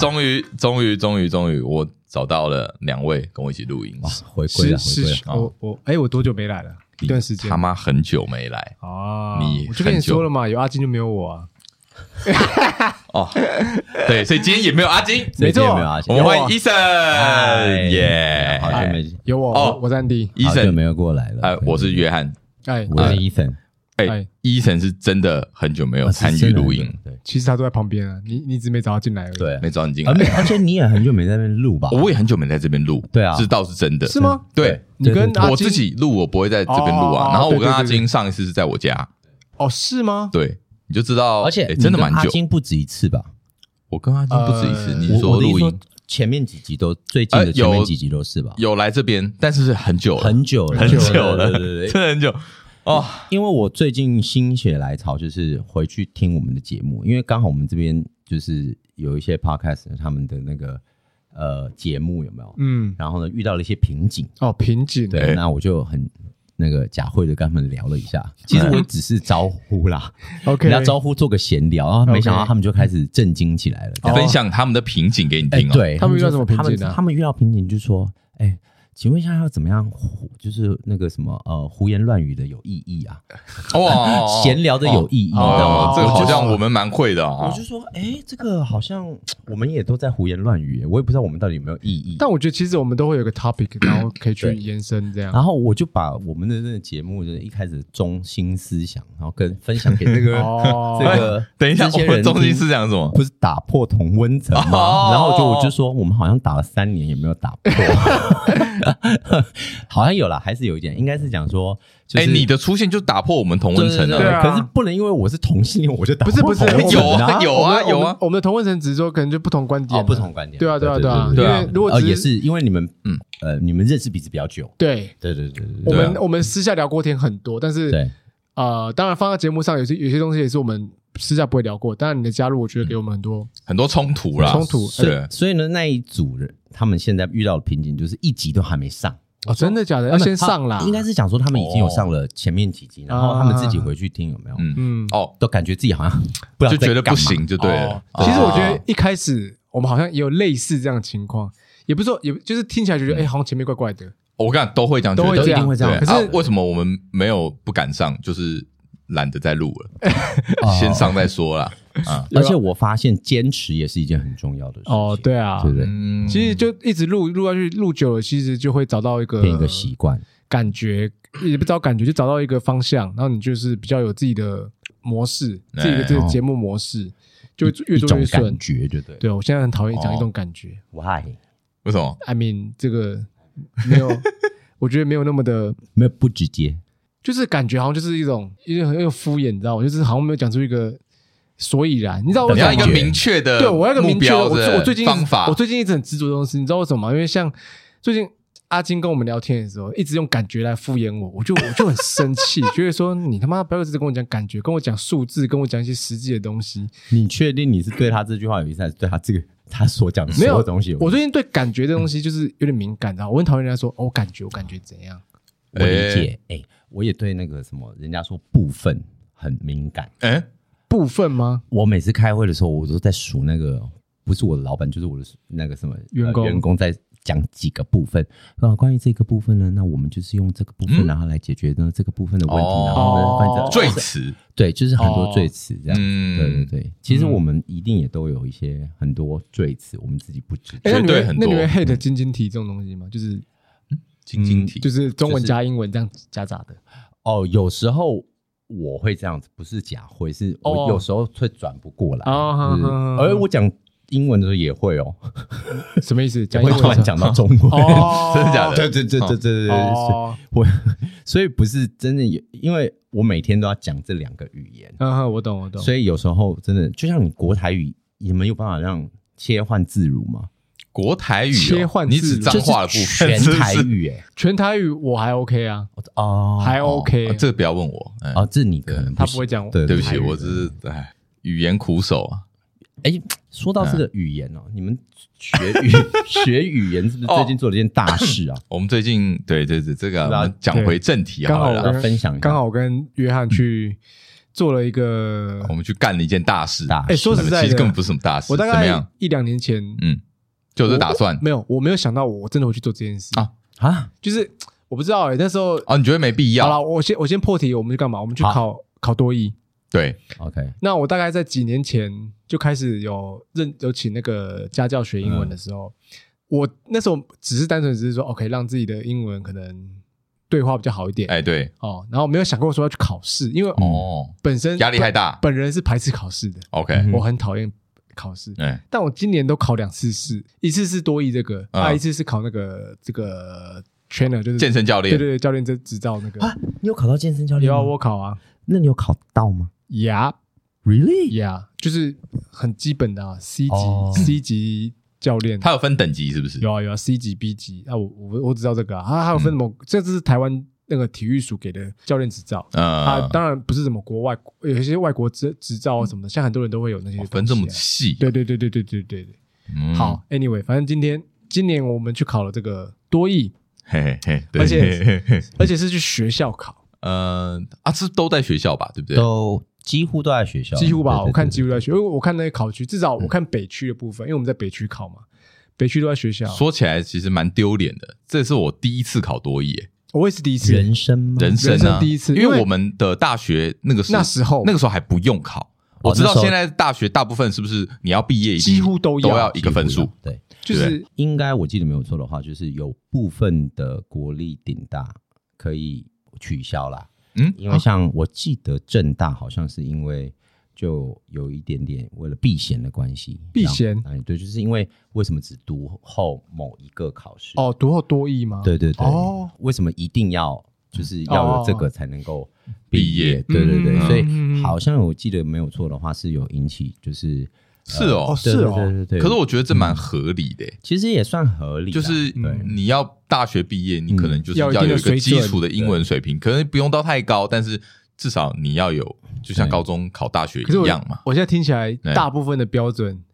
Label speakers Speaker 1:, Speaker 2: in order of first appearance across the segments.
Speaker 1: 终于、终于、终于、终于，我找到了两位跟我一起录音，
Speaker 2: 回归了，回归了。
Speaker 3: 我我哎，我多久没来了？一段时间。
Speaker 1: 他妈很久没来
Speaker 3: 啊！
Speaker 1: 你
Speaker 3: 我就跟你说了嘛，有阿金就没有我啊。
Speaker 1: 哦，对，所以今天也没有阿金，
Speaker 2: 没错，没有阿金。
Speaker 1: 我们欢迎 Eason，耶！
Speaker 2: 好久没
Speaker 3: 有我哦，我是安迪
Speaker 1: ，Eason
Speaker 2: 没有过来了。
Speaker 1: 哎，我是约翰，
Speaker 3: 哎，
Speaker 2: 我是 Eason。
Speaker 1: 哎，Eason 是真的很久没有参与录音，
Speaker 3: 对，其实他都在旁边啊，你你一直没找他进来而已，
Speaker 2: 对，
Speaker 1: 没找你进来，
Speaker 2: 而且你也很久没在那边录吧？
Speaker 1: 我也很久没在这边录，
Speaker 2: 对啊，
Speaker 1: 这倒是真的，
Speaker 3: 是吗？
Speaker 1: 对，
Speaker 3: 你跟
Speaker 1: 我自己录，我不会在这边录啊。然后我跟阿金上一次是在我家，
Speaker 3: 哦，是吗？
Speaker 1: 对，你就知道，
Speaker 2: 而且
Speaker 1: 真的蛮久，
Speaker 2: 阿金不止一次吧？
Speaker 1: 我跟阿金不止一次，你说录音？
Speaker 2: 前面几集都最近的前面几集都是吧？
Speaker 1: 有来这边，但是很久了，
Speaker 2: 很久了，
Speaker 1: 很久了，
Speaker 2: 对对对，
Speaker 1: 真的很久。哦，
Speaker 2: 因为我最近心血来潮，就是回去听我们的节目，因为刚好我们这边就是有一些 podcast 他们的那个呃节目有没有？嗯，然后呢遇到了一些瓶颈。
Speaker 3: 哦，瓶颈。
Speaker 2: 对，那我就很那个假会的跟他们聊了一下，其实我只是招呼啦，
Speaker 3: OK，
Speaker 2: 要招呼做个闲聊，然后没想到他们就开始震惊起来了，
Speaker 1: 分享他们的瓶颈给你听哦。
Speaker 2: 对，
Speaker 3: 他们遇到什么瓶颈呢？
Speaker 2: 他们遇到瓶颈就是说，哎。请问一下，要怎么样胡？就是那个什么呃，胡言乱语的有意义啊？
Speaker 1: 哇，
Speaker 2: 闲聊的有意义，你知道吗？
Speaker 1: 这个好像我们蛮会的啊。
Speaker 2: 我就说，哎，这个好像我们也都在胡言乱语，我也不知道我们到底有没有意义。
Speaker 3: 但我觉得其实我们都会有个 topic，然后可以去延伸这样。
Speaker 2: 然后我就把我们的那个节目就是一开始中心思想，然后跟分享给那个 这个
Speaker 1: 等一下，我们中心思想是什么？
Speaker 2: 不是打破同温层吗？然后就我就说，我们好像打了三年也没有打破。好像有了，还是有一点，应该是讲说，哎，你
Speaker 1: 的出现就打破我们同温层了。
Speaker 2: 可是不能因为我是同性恋，我就打破。
Speaker 3: 不是不是，
Speaker 1: 有啊有啊有啊，
Speaker 3: 我们的同温层只是说可能就不同观点，
Speaker 2: 不同观点。
Speaker 3: 对啊对啊对啊，
Speaker 1: 因为
Speaker 3: 如果
Speaker 2: 也是因为你们嗯。呃你们认识彼此比较久，
Speaker 3: 对
Speaker 2: 对对对对，
Speaker 3: 我们我们私下聊过天很多，但是
Speaker 2: 对。
Speaker 3: 呃当然放在节目上有些有些东西也是我们私下不会聊过。当然你的加入，我觉得给我们很多
Speaker 1: 很多冲突啦，
Speaker 3: 冲突。
Speaker 1: 是，
Speaker 2: 所以呢那一组人他们现在遇到的瓶颈就是一集都还没上。
Speaker 3: 哦，真的假的？要先上啦。
Speaker 2: 应该是讲说他们已经有上了前面几集，然后他们自己回去听有没有？
Speaker 1: 嗯嗯，哦，
Speaker 2: 都感觉自己好像
Speaker 1: 就觉得不行，就对了。
Speaker 3: 其实我觉得一开始我们好像也有类似这样的情况，也不是说，也就是听起来觉得哎，好像前面怪怪的。
Speaker 1: 我跟你讲都会这样，
Speaker 3: 都会这样，
Speaker 2: 会这样。
Speaker 3: 可是
Speaker 1: 为什么我们没有不敢上？就是懒得再录了，先上再说啦。
Speaker 2: 啊！而且我发现坚持也是一件很重要的事情。
Speaker 3: 哦，对啊，
Speaker 2: 对不对？
Speaker 3: 其实就一直录录下去，录久了，其实就会找到一个
Speaker 2: 变一个习惯，
Speaker 3: 感觉也不找感觉，就找到一个方向，然后你就是比较有自己的模式，自己的这个节目模式，就越做越顺。
Speaker 2: 感觉对对。
Speaker 3: 对，我现在很讨厌讲一种感觉。
Speaker 2: Why？
Speaker 1: 为什么
Speaker 3: ？I mean，这个没有，我觉得没有那么的
Speaker 2: 没有不直接，
Speaker 3: 就是感觉好像就是一种一种很有敷衍，你知道吗？就是好像没有讲出一个。所以然，你知道我
Speaker 1: 要一个明确的，
Speaker 3: 对我要一个明确的。我我最近
Speaker 1: 方法，
Speaker 3: 我最近一直很执着的东西，你知道为什么吗？因为像最近阿金跟我们聊天的时候，一直用感觉来敷衍我，我就我就很生气，觉得说你他妈不要一直跟我讲感觉，跟我讲数字，跟我讲一些实际的东西。
Speaker 2: 你确定你是对他这句话有意思，还是对他这个他所讲的所有东西有？
Speaker 3: 我最近对感觉的东西就是有点敏感，然后我很讨厌人家说哦，感觉我感觉怎样？
Speaker 2: 我理解，哎，我也对那个什么人家说部分很敏感，
Speaker 1: 哎。
Speaker 3: 部分吗？
Speaker 2: 我每次开会的时候，我都在数那个，不是我的老板，就是我的那个什么
Speaker 3: 员工，
Speaker 2: 员工在讲几个部分啊。关于这个部分呢，那我们就是用这个部分，然后来解决呢这个部分的问题。然后呢，反正
Speaker 1: 赘词，
Speaker 2: 对，就是很多赘词这样。对对对，其实我们一定也都有一些很多赘词，我们自己不知道。
Speaker 1: 绝对很多。
Speaker 3: 那你会 hate 晶晶体这种东西吗？就是
Speaker 1: 晶晶体，
Speaker 3: 就是中文加英文这样夹杂的。
Speaker 2: 哦，有时候。我会这样子，不是假会，是我有时候会转不过来。而我讲英文的时候也会哦。
Speaker 3: 什么意思？
Speaker 2: 讲会突然讲到中文？
Speaker 1: 真的假的？
Speaker 2: 对对对对对对对。我所以不是真的有，因为我每天都要讲这两个语言。
Speaker 3: 嗯，我懂我懂。
Speaker 2: 所以有时候真的，就像你国台语，你没有办法让切换自如吗？
Speaker 1: 国台语
Speaker 3: 切换，
Speaker 1: 你只脏话的部分，
Speaker 2: 全台语哎，
Speaker 3: 全台语我还 OK 啊，
Speaker 2: 哦，
Speaker 3: 还 OK，
Speaker 1: 这个不要问我，
Speaker 2: 哦，这你可能
Speaker 3: 他不会讲，
Speaker 2: 对，
Speaker 1: 对不起，我只是哎，语言苦手啊。
Speaker 2: 哎，说到这个语言哦，你们学语 学语言是不是最近做了一件大事啊？
Speaker 1: 我们最近对对对，这个讲回正题好了，
Speaker 2: 分享，
Speaker 3: 刚好我跟约翰去。做了一个，
Speaker 1: 我们去干了一件大事。
Speaker 2: 大
Speaker 3: 哎，说实在的，
Speaker 1: 其实根本不是什么大事。
Speaker 3: 我大概一两年前，
Speaker 1: 嗯，就有这打算。
Speaker 3: 没有，我没有想到我真的会去做这件事啊啊！就是我不知道哎，那时候
Speaker 1: 啊，你觉得没必要？
Speaker 3: 好了，我先我先破题，我们去干嘛？我们去考考多益。
Speaker 1: 对
Speaker 2: ，OK。
Speaker 3: 那我大概在几年前就开始有认有请那个家教学英文的时候，我那时候只是单纯只是说，OK，让自己的英文可能对话比较好一点。
Speaker 1: 哎，对
Speaker 3: 哦，然后没有想过说要去考试，因为
Speaker 1: 哦，
Speaker 3: 本身
Speaker 1: 压力太大，
Speaker 3: 本人是排斥考试的。
Speaker 1: OK，
Speaker 3: 我很讨厌考试。哎，但我今年都考两次试，一次是多益这个，啊，一次是考那个这个 trainer，就是
Speaker 1: 健身教练。
Speaker 3: 对对对，教练证执照那个
Speaker 2: 啊，你有考到健身教练？
Speaker 3: 有啊，我考啊。
Speaker 2: 那你有考到吗
Speaker 3: ？Yeah,
Speaker 2: really?
Speaker 3: Yeah，就是很基本的啊，C 级、oh. C 级教练，
Speaker 1: 他有分等级是不是？
Speaker 3: 有啊有啊，C 级、B 级啊，我我我只知道这个啊，他还有分什么？嗯、这这是台湾那个体育署给的教练执照啊，啊，当然不是什么国外有一些外国执执照啊什么的，像很多人都会有那些、啊哦、
Speaker 1: 分这么细，
Speaker 3: 对对对对对对对对。嗯、好，Anyway，反正今天今年我们去考了这个多益，
Speaker 1: 嘿嘿嘿，
Speaker 3: 而且 而且是去学校考，
Speaker 1: 呃啊，是都在学校吧？对不对？
Speaker 2: 都。几乎都在学校，
Speaker 3: 几乎吧。我看几乎都在学，因为我看那些考区，至少我看北区的部分，因为我们在北区考嘛，北区都在学校。
Speaker 1: 说起来其实蛮丢脸的，这是我第一次考多益，
Speaker 3: 我也是第一次，
Speaker 2: 人生吗
Speaker 1: 人生
Speaker 3: 第一次，
Speaker 1: 因为我们的大学那个时候
Speaker 3: 那时候
Speaker 1: 那个时候还不用考。我知道现在大学大部分是不是你要毕业，
Speaker 3: 几乎都要
Speaker 1: 都要一个分数？
Speaker 2: 对，就是应该我记得没有错的话，就是有部分的国立顶大可以取消啦。嗯，因为像我记得正大好像是因为就有一点点为了避嫌的关系，
Speaker 3: 避嫌
Speaker 2: 哎，对，就是因为为什么只读后某一个考试？
Speaker 3: 哦，读后多益吗？
Speaker 2: 对对对，哦，为什么一定要就是要有这个才能够毕业？对对对，所以好像我记得没有错的话是有引起就是。
Speaker 1: 是哦，
Speaker 3: 是哦，对对对。
Speaker 1: 可是我觉得这蛮合理的，
Speaker 2: 其实也算合理。
Speaker 1: 就是你要大学毕业，你可能就是要有一个基础的英文水平，可能不用到太高，但是至少你要有，就像高中考大学一样嘛。
Speaker 3: 我现在听起来，大部分的标准，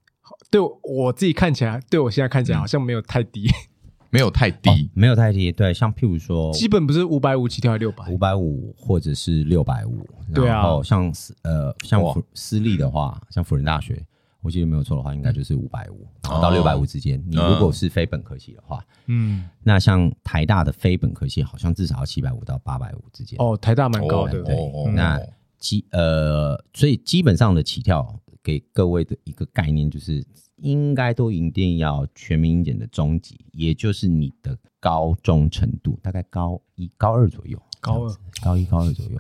Speaker 3: 对我自己看起来，对我现在看起来好像没有太低，
Speaker 1: 没有太低，
Speaker 2: 没有太低。对，像譬如说，
Speaker 3: 基本不是五百五起跳，还是六百？五
Speaker 2: 百五或者是六百五。
Speaker 3: 对啊，
Speaker 2: 然后像呃，像私立的话，像辅仁大学。我记得没有错的话，应该就是五百五到六百五之间。你如果是非本科系的话，嗯，那像台大的非本科系，好像至少要七百五到八百五之间。
Speaker 3: 哦，台大蛮高的。
Speaker 2: 对，那基呃，所以基本上的起跳给各位的一个概念就是，应该都一定要全民英检的中级，也就是你的高中程度，大概高一、高二左右。
Speaker 3: 高二、
Speaker 2: 高一、高二左右。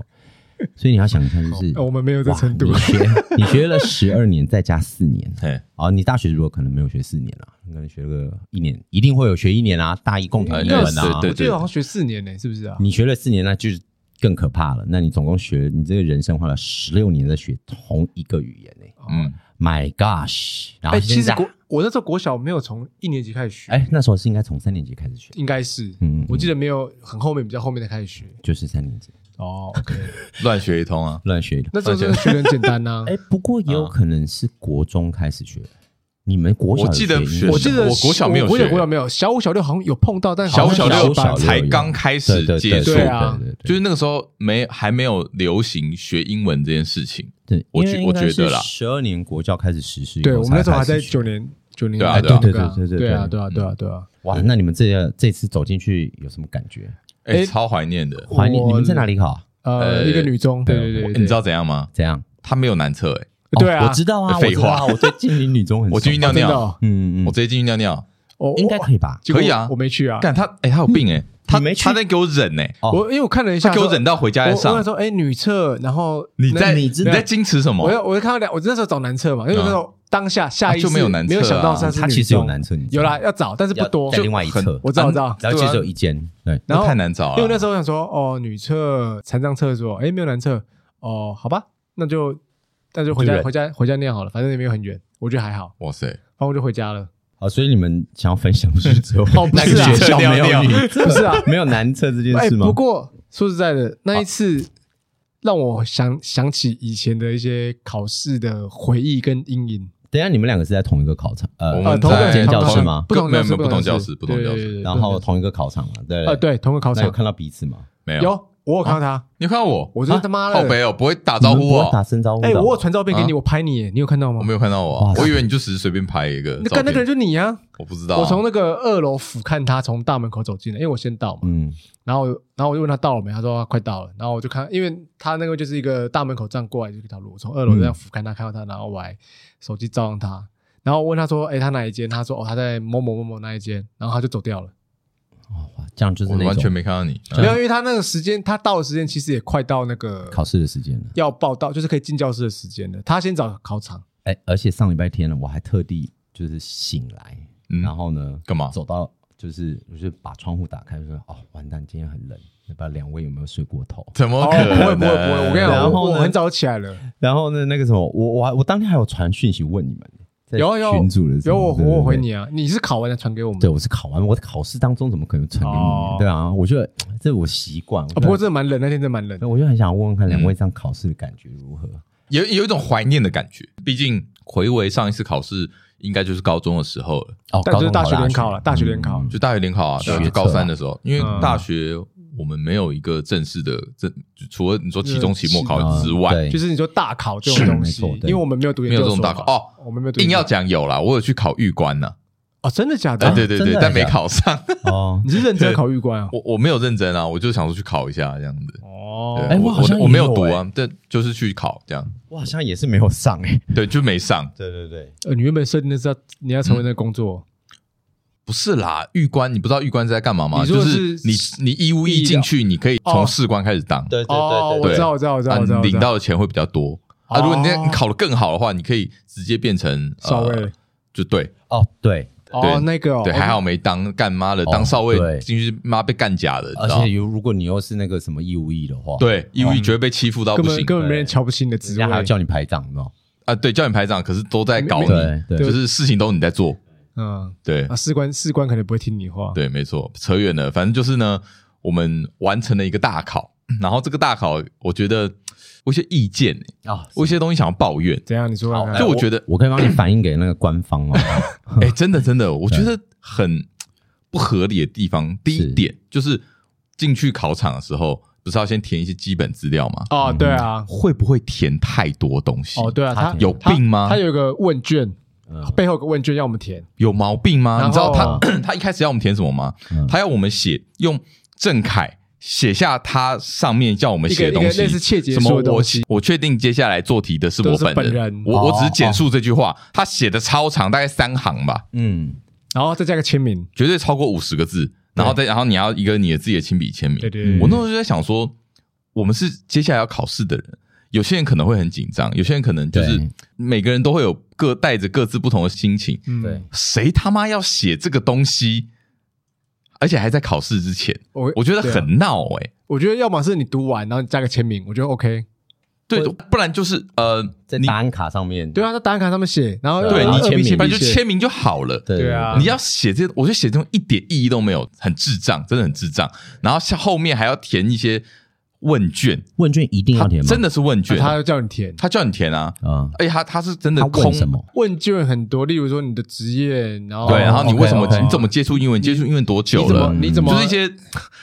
Speaker 2: 所以你要想一下，就是
Speaker 3: 我们没有在成都。
Speaker 2: 你学 你学了十二年，再加四年，对，哦，你大学如果可能没有学四年了，可能学个一年，一定会有学一年啊，大一共同英文啊，
Speaker 3: 对对，好像学四年呢，是不是啊？
Speaker 2: 你学了四年，那就是更可怕了。那你总共学，你这个人生花了十六年在学同一个语言呢？嗯，My gosh！然后
Speaker 3: 其实国我那时候国小没有从一年级开始学，
Speaker 2: 哎，那时候是应该从三年级开始学，
Speaker 3: 应该是，嗯，我记得没有很后面比较后面的开始学，
Speaker 2: 就是三年级。
Speaker 3: 哦，OK，
Speaker 1: 乱学一通啊，
Speaker 2: 乱学一通。
Speaker 3: 那这真的学很简单呐。
Speaker 2: 哎，不过也有可能是国中开始学。你们国小？
Speaker 1: 我记得，
Speaker 3: 我记得
Speaker 1: 我国小没有学，
Speaker 3: 我国小没有。小五、小六好像有碰到，但
Speaker 1: 小五、小六才刚开始接触。
Speaker 3: 对啊，
Speaker 1: 就是那个时候没还没有流行学英文这件事情。对，我觉我觉得啦，
Speaker 2: 十二年国教开始实施。
Speaker 3: 对，我们那时候还在九年九年。
Speaker 1: 对啊，
Speaker 3: 对啊，
Speaker 2: 对对对对
Speaker 3: 对啊，对啊，对啊，对啊。
Speaker 2: 哇，那你们这这次走进去有什么感觉？
Speaker 1: 哎，超怀念的，
Speaker 2: 怀念。你们在哪里考？
Speaker 3: 呃，一个女中，对对对，
Speaker 1: 你知道怎样吗？
Speaker 2: 怎样？
Speaker 1: 他没有男厕，哎，
Speaker 3: 对啊，
Speaker 2: 我知道啊，
Speaker 1: 废话，
Speaker 2: 我对金陵女中很，
Speaker 1: 我进去尿尿，
Speaker 2: 嗯嗯，
Speaker 1: 我直接进去尿尿，
Speaker 2: 哦，应该可以吧？
Speaker 1: 可以啊，
Speaker 3: 我没去啊，
Speaker 1: 但他，哎，他有病哎，他没去，他在给我忍哎，
Speaker 3: 我因为我看了一下，
Speaker 1: 他给我忍到回家再上。
Speaker 3: 我说，哎，女厕，然后
Speaker 1: 你在你在矜持什么？
Speaker 3: 我要我就看到两，我那时候找男厕嘛，因为那时候当下下意识
Speaker 1: 就没有男厕，
Speaker 3: 没有想到他是
Speaker 2: 他其实有男厕，
Speaker 3: 有啦，要找，但是不多，
Speaker 2: 在另外一侧，
Speaker 3: 我知道，我知道，
Speaker 2: 然后其实有一间，对，
Speaker 3: 然后
Speaker 1: 太难找了，
Speaker 3: 因为那时候我想说，哦，女厕残障厕所，哎，没有男厕。哦，好吧，那就那就回家回家回家念好了，反正也没有很远，我觉得还好。
Speaker 1: 哇塞，
Speaker 3: 然后我就回家了。
Speaker 2: 好，所以你们想要分享的是只有
Speaker 3: 那个学校
Speaker 2: 没有女，
Speaker 3: 不是啊，
Speaker 2: 没有男厕 这件事吗？
Speaker 3: 不过说实在的，那一次让我想想起以前的一些考试的回忆跟阴影。
Speaker 2: 等下，你们两个是在同一个考场，
Speaker 1: 呃，
Speaker 3: 同一
Speaker 2: 间教室吗？
Speaker 3: 不同
Speaker 1: 不同教室，不同教室。
Speaker 2: 然后同一个考场嘛，对，
Speaker 3: 呃，对，同一个考场。
Speaker 2: 有看到彼此吗？
Speaker 1: 没有。
Speaker 3: 有。我有看到他，
Speaker 1: 你有看到我？
Speaker 3: 我真他妈的
Speaker 1: 靠北哦，不会打招呼哦，
Speaker 2: 打声招呼。
Speaker 3: 哎，我有传照片给你，我拍你，你有看到吗？
Speaker 1: 我没有看到我，我以为你就只是随便拍一个。
Speaker 3: 那个那个人就你啊？
Speaker 1: 我不知道。
Speaker 3: 我从那个二楼俯瞰他从大门口走进来，因为我先到嘛。嗯。然后，然后我就问他到了没？他说快到了。然后我就看，因为他那个就是一个大门口这样过来就一条路，我从二楼这样俯瞰他，看到他，然后我还手机照上他，然后问他说：“哎，他哪一间？”他说：“哦，他在某某某某那一间。”然后他就走掉了。
Speaker 2: 哦，这样就是
Speaker 1: 完全没看到你，
Speaker 3: 没有，因为他那个时间，他到的时间其实也快到那个
Speaker 2: 考试的时间了，
Speaker 3: 要报到就是可以进教室的时间了。他先找考场，
Speaker 2: 哎，而且上礼拜天呢，我还特地就是醒来，然后呢，
Speaker 1: 干嘛？
Speaker 2: 走到就是就是把窗户打开，就说哦，完蛋，今天很冷，不知道两位有没有睡过头？
Speaker 1: 怎么可能？
Speaker 3: 不会不会不会，我跟你讲，然后我很早起来了，
Speaker 2: 然后呢，那个什么，我我我当天还有传讯息问你们。
Speaker 3: 有有群主的有我我回你啊！你是考完再传给我们？
Speaker 2: 对，我是考完，我在考试当中怎么可能传给你？对啊，我觉得这我习惯。
Speaker 3: 不过真的蛮冷，那天真的蛮冷。
Speaker 2: 我就很想问问看两位这样考试的感觉如何？
Speaker 1: 有有一种怀念的感觉，毕竟回味上一次考试应该就是高中的时候了。
Speaker 3: 哦，但就是大学联考了，大学联考
Speaker 1: 就大学联考啊，就高三的时候，因为大学。我们没有一个正式的正，除了你说期中、期末考之外，
Speaker 3: 就是你说大考这种东西，因为我们没有读
Speaker 1: 没有这种大考哦，我们没有硬要讲有啦，我有去考预官呢。
Speaker 3: 哦，真的假的？
Speaker 1: 对对对，但没考上。
Speaker 2: 哦，
Speaker 3: 你是认真考预官啊？
Speaker 1: 我我没有认真啊，我就想说去考一下这样子。
Speaker 3: 哦，
Speaker 2: 哎，我好像
Speaker 1: 我没有读啊，但就是去考这样。
Speaker 2: 我好像也是没有上哎，
Speaker 1: 对，就没上。
Speaker 2: 对对对，
Speaker 3: 呃，你原本设定的是要你要成为那个工作。
Speaker 1: 不是啦，玉官你不知道玉官是在干嘛吗？就是你你义务役进去，你可以从士官开始当。
Speaker 2: 对对对对，
Speaker 3: 我知道我知道我知道，
Speaker 1: 领到的钱会比较多啊。如果你你考的更好的话，你可以直接变成
Speaker 3: 少尉，
Speaker 1: 就对
Speaker 2: 哦对
Speaker 3: 哦那个
Speaker 1: 对，还好没当干妈的，当少尉进去妈被干假的。
Speaker 2: 而且如如果你又是那个什么义务役的话，
Speaker 1: 对义务役绝对被欺负到不行，
Speaker 3: 根本没人瞧不起你的职位，
Speaker 2: 人家还要叫你排长呢。
Speaker 1: 啊，对，叫你排长，可是都在搞你，就是事情都你在做。嗯，对
Speaker 3: 啊，士官士官可能不会听你话。
Speaker 1: 对，没错，扯远了。反正就是呢，我们完成了一个大考，然后这个大考，我觉得我有些意见啊，我一些东西想要抱怨。
Speaker 3: 怎样？你说看看。
Speaker 1: 就我觉得，
Speaker 2: 我可以帮你反映给那个官方哦。
Speaker 1: 哎，真的真的，我觉得很不合理的地方。第一点就是进去考场的时候，不是要先填一些基本资料吗？
Speaker 3: 哦，对啊，
Speaker 1: 会不会填太多东西？
Speaker 3: 哦，对啊，他
Speaker 1: 有病吗？
Speaker 3: 他有一个问卷。背后有个问卷要我们填，
Speaker 1: 有毛病吗？你知道他 他一开始要我们填什么吗？他要我们写用正楷写下他上面叫我们写的东西，什么我我确定接下来做题的是我本人，我我只是简述这句话，他写的超长，大概三行吧，嗯，
Speaker 3: 然后再加个签名，
Speaker 1: 绝对超过五十个字，然后再然后你要一个你的自己的亲笔签名，对对，我那时候就在想说，我们是接下来要考试的人。有些人可能会很紧张，有些人可能就是每个人都会有各带着各自不同的心情。对，谁他妈要写这个东西，而且还在考试之前，我我觉得很闹哎。
Speaker 3: 我觉得要么是你读完，然后你加个签名，我觉得 OK。
Speaker 1: 对，不然就是呃，
Speaker 2: 在答案卡上面。
Speaker 3: 对啊，在答案卡上面写，然后
Speaker 1: 对你签名，反正就签名就好了。
Speaker 3: 对啊，
Speaker 1: 你要写这，我觉得写这种一点意义都没有，很智障，真的很智障。然后像后面还要填一些。问卷，问卷一定要填吗？真的是问卷，
Speaker 3: 他要叫你填，
Speaker 1: 他叫你填啊。嗯，而且他他是真的空什么？
Speaker 3: 问卷很多，例如说你的职业，然后
Speaker 1: 对，然后你为什么你怎么接触英文？接触英文多久了？你怎么就是一些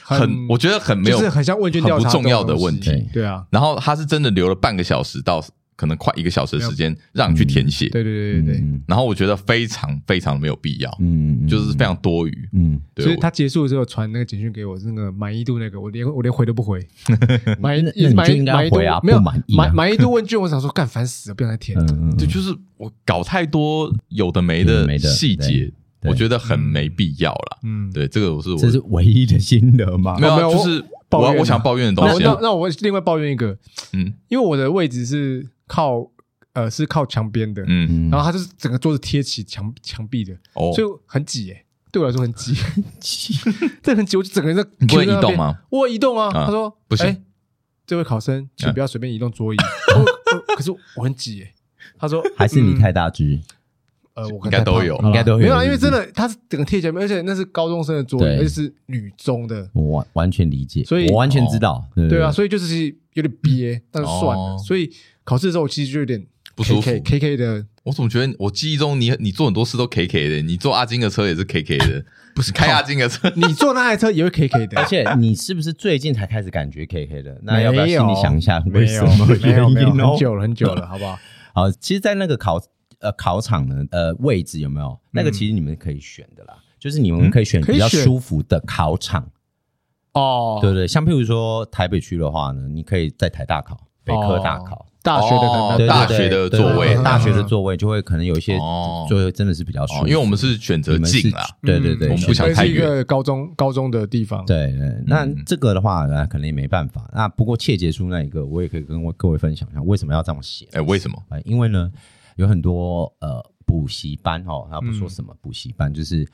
Speaker 1: 很我觉得很没有，
Speaker 3: 就是很像问卷调查，
Speaker 1: 不重要的问题。
Speaker 3: 对啊，
Speaker 1: 然后他是真的留了半个小时到。可能快一个小时的时间让你去填写，
Speaker 3: 对对对对对，
Speaker 1: 然后我觉得非常非常没有必要，嗯，就是非常多余，嗯，
Speaker 3: 所以他结束之后传那个简讯给我，那个满意度那个，我连我连回都不回，满意满意满意度没有满满满意度问卷，我想说干烦死了，不想再填，
Speaker 1: 对，就是我搞太多有的没的细节，我觉得很没必要了，嗯，对，这个我是
Speaker 2: 这是唯一的心得吗？
Speaker 1: 没有没有，就是我我想抱怨的东西，
Speaker 3: 那那我另外抱怨一个，嗯，因为我的位置是。靠，呃，是靠墙边的，嗯，然后它就是整个桌子贴起墙墙壁的，哦，所以很挤，诶，对我来说很挤，很挤，这很挤，我就整个人在，
Speaker 1: 你会移动吗？
Speaker 3: 我移动啊，他说
Speaker 1: 不行，
Speaker 3: 这位考生，请不要随便移动桌椅，可是我很挤，诶，他说
Speaker 2: 还是你太大只，
Speaker 3: 呃，我
Speaker 1: 应该都有，
Speaker 2: 应该都有，
Speaker 3: 没有，因为真的，他是整个贴墙，而且那是高中生的桌椅，而且是女中的，
Speaker 2: 我完完全理解，所以我完全知道，
Speaker 3: 对啊，所以就是有点憋，但是算了，所以。考试的时候，我其实就有点
Speaker 1: 不舒服
Speaker 3: ，K K 的
Speaker 1: 我怎么觉得我记忆中你你做很多事都 K K 的，你坐阿金的车也是 K K 的，不是开阿金的车，
Speaker 3: 你坐那台车也会 K K 的。
Speaker 2: 而且你是不是最近才开始感觉 K K 的？那要不要心里想一下为什么？
Speaker 3: 没有没有，很久了很久了，好不好？
Speaker 2: 好，其实，在那个考呃考场呢，呃位置有没有？那个其实你们可以选的啦，就是你们可以选比较舒服的考场。哦，对对，像譬如说台北区的话呢，你可以在台大考、北科大考，
Speaker 3: 大学的可能
Speaker 1: 大学的座位，
Speaker 2: 大学的座位就会可能有一些座位真的是比较舒服，
Speaker 1: 因为我们是选择近啦，
Speaker 2: 对对对，
Speaker 1: 我们不想太远。
Speaker 3: 是一个高中高中的地方，
Speaker 2: 对对。那这个的话那，可能也没办法。那不过切结书那一个，我也可以跟各位分享一下，为什么要这么写？
Speaker 1: 哎，为什么？
Speaker 2: 因为呢，有很多呃补习班哦，他不说什么补习班，就是。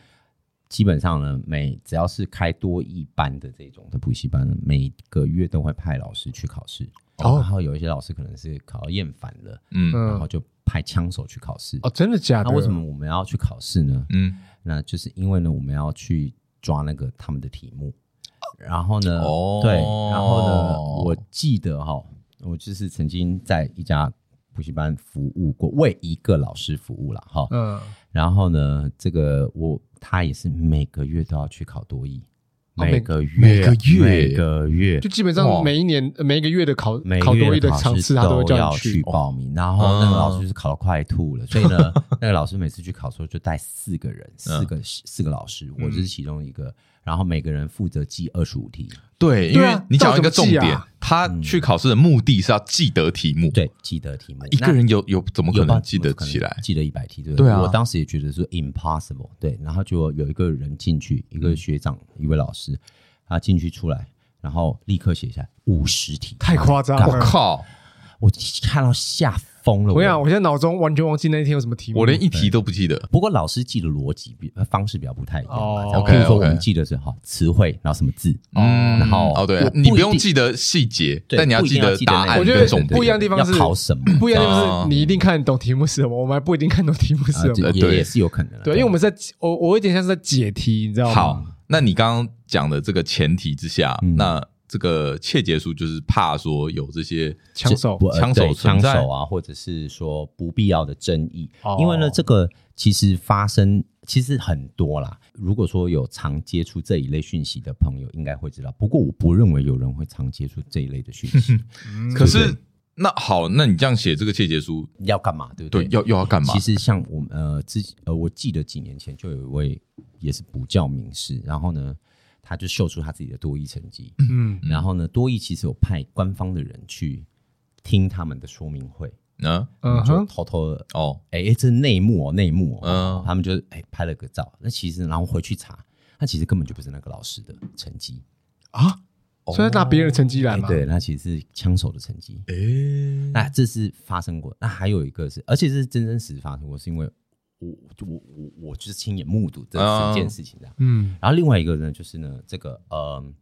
Speaker 2: 基本上呢，每只要是开多一班的这种的补习班，每个月都会派老师去考试。哦，然后有一些老师可能是考到厌烦了，嗯，然后就派枪手去考试。
Speaker 3: 哦，真的假的？
Speaker 2: 那为什么我们要去考试呢？嗯，那就是因为呢，我们要去抓那个他们的题目。然后呢，哦，对，然后呢，我记得哈，我就是曾经在一家补习班服务过，为一个老师服务了哈。嗯，然后呢，这个我。他也是每个月都要去考多益，每个月
Speaker 3: 每个月
Speaker 2: 每个月，
Speaker 3: 就基本上每一年每一个月的考考多一的场次，他都要去
Speaker 2: 报名。然后那个老师就是考到快吐了，所以呢，那个老师每次去考的时候就带四个人，四个四个老师，我就是其中一个。然后每个人负责记二十五题。
Speaker 1: 对，因为你讲一个重点，他去考试的目的是要记得题目。
Speaker 2: 对，记得题目。
Speaker 1: 一个人有有怎么可能记得起来？
Speaker 2: 记得一百题，对不对？我当时也觉得是 impossible。对，然后就有一个人进去，一个学长，一位老师，他进去出来，然后立刻写下来五十题。
Speaker 3: 太夸张了！我靠，
Speaker 2: 我看到吓疯了！
Speaker 3: 我讲，我现在脑中完全忘记那一天有什么题目，
Speaker 1: 我连一题都不记得。
Speaker 2: 不过老师记的逻辑比方式比较不太一样。哦，比如说我们记得是哈词汇，然后什么字，嗯，然后
Speaker 1: 哦对，你不用记得细节，但你要记得答案。
Speaker 3: 我觉得不一样的地方是
Speaker 2: 考什么，
Speaker 3: 不一样的地方是你一定看得懂题目是什么，我们还不一定看懂题目是什么。
Speaker 2: 对，也是有可能。
Speaker 3: 对，因为我们在我我有点像是在解题，你知道吗？
Speaker 1: 好，那你刚刚讲的这个前提之下，那。这个切结书就是怕说有这些
Speaker 3: 枪手、
Speaker 1: 枪手、
Speaker 2: 枪手啊，或者是说不必要的争议。因为呢，这个其实发生其实很多啦。如果说有常接触这一类讯息的朋友，应该会知道。不过我不认为有人会常接触这一类的讯息。
Speaker 1: 可是那好，那你这样写这个切结书
Speaker 2: 要干嘛？对不对？
Speaker 1: 对，要又要干嘛？
Speaker 2: 其实像我们呃之呃，我记得几年前就有一位也是补教名师，然后呢。他就秀出他自己的多益成绩，嗯，然后呢，多益其实有派官方的人去听他们的说明会，嗯，就偷偷的哦，哎，这是内幕哦，内幕哦，嗯，他们就哎拍了个照，那其实然后回去查，那其实根本就不是那个老师的成绩。
Speaker 3: 啊，所以拿别人的成绩来嘛，
Speaker 2: 对，那其实是枪手的成绩，哎，那这是发生过，那还有一个是，而且是真真实实发生过，是因为。我我我我就是亲眼目睹这整件事情的，嗯，然后另外一个呢，就是呢，这个呃，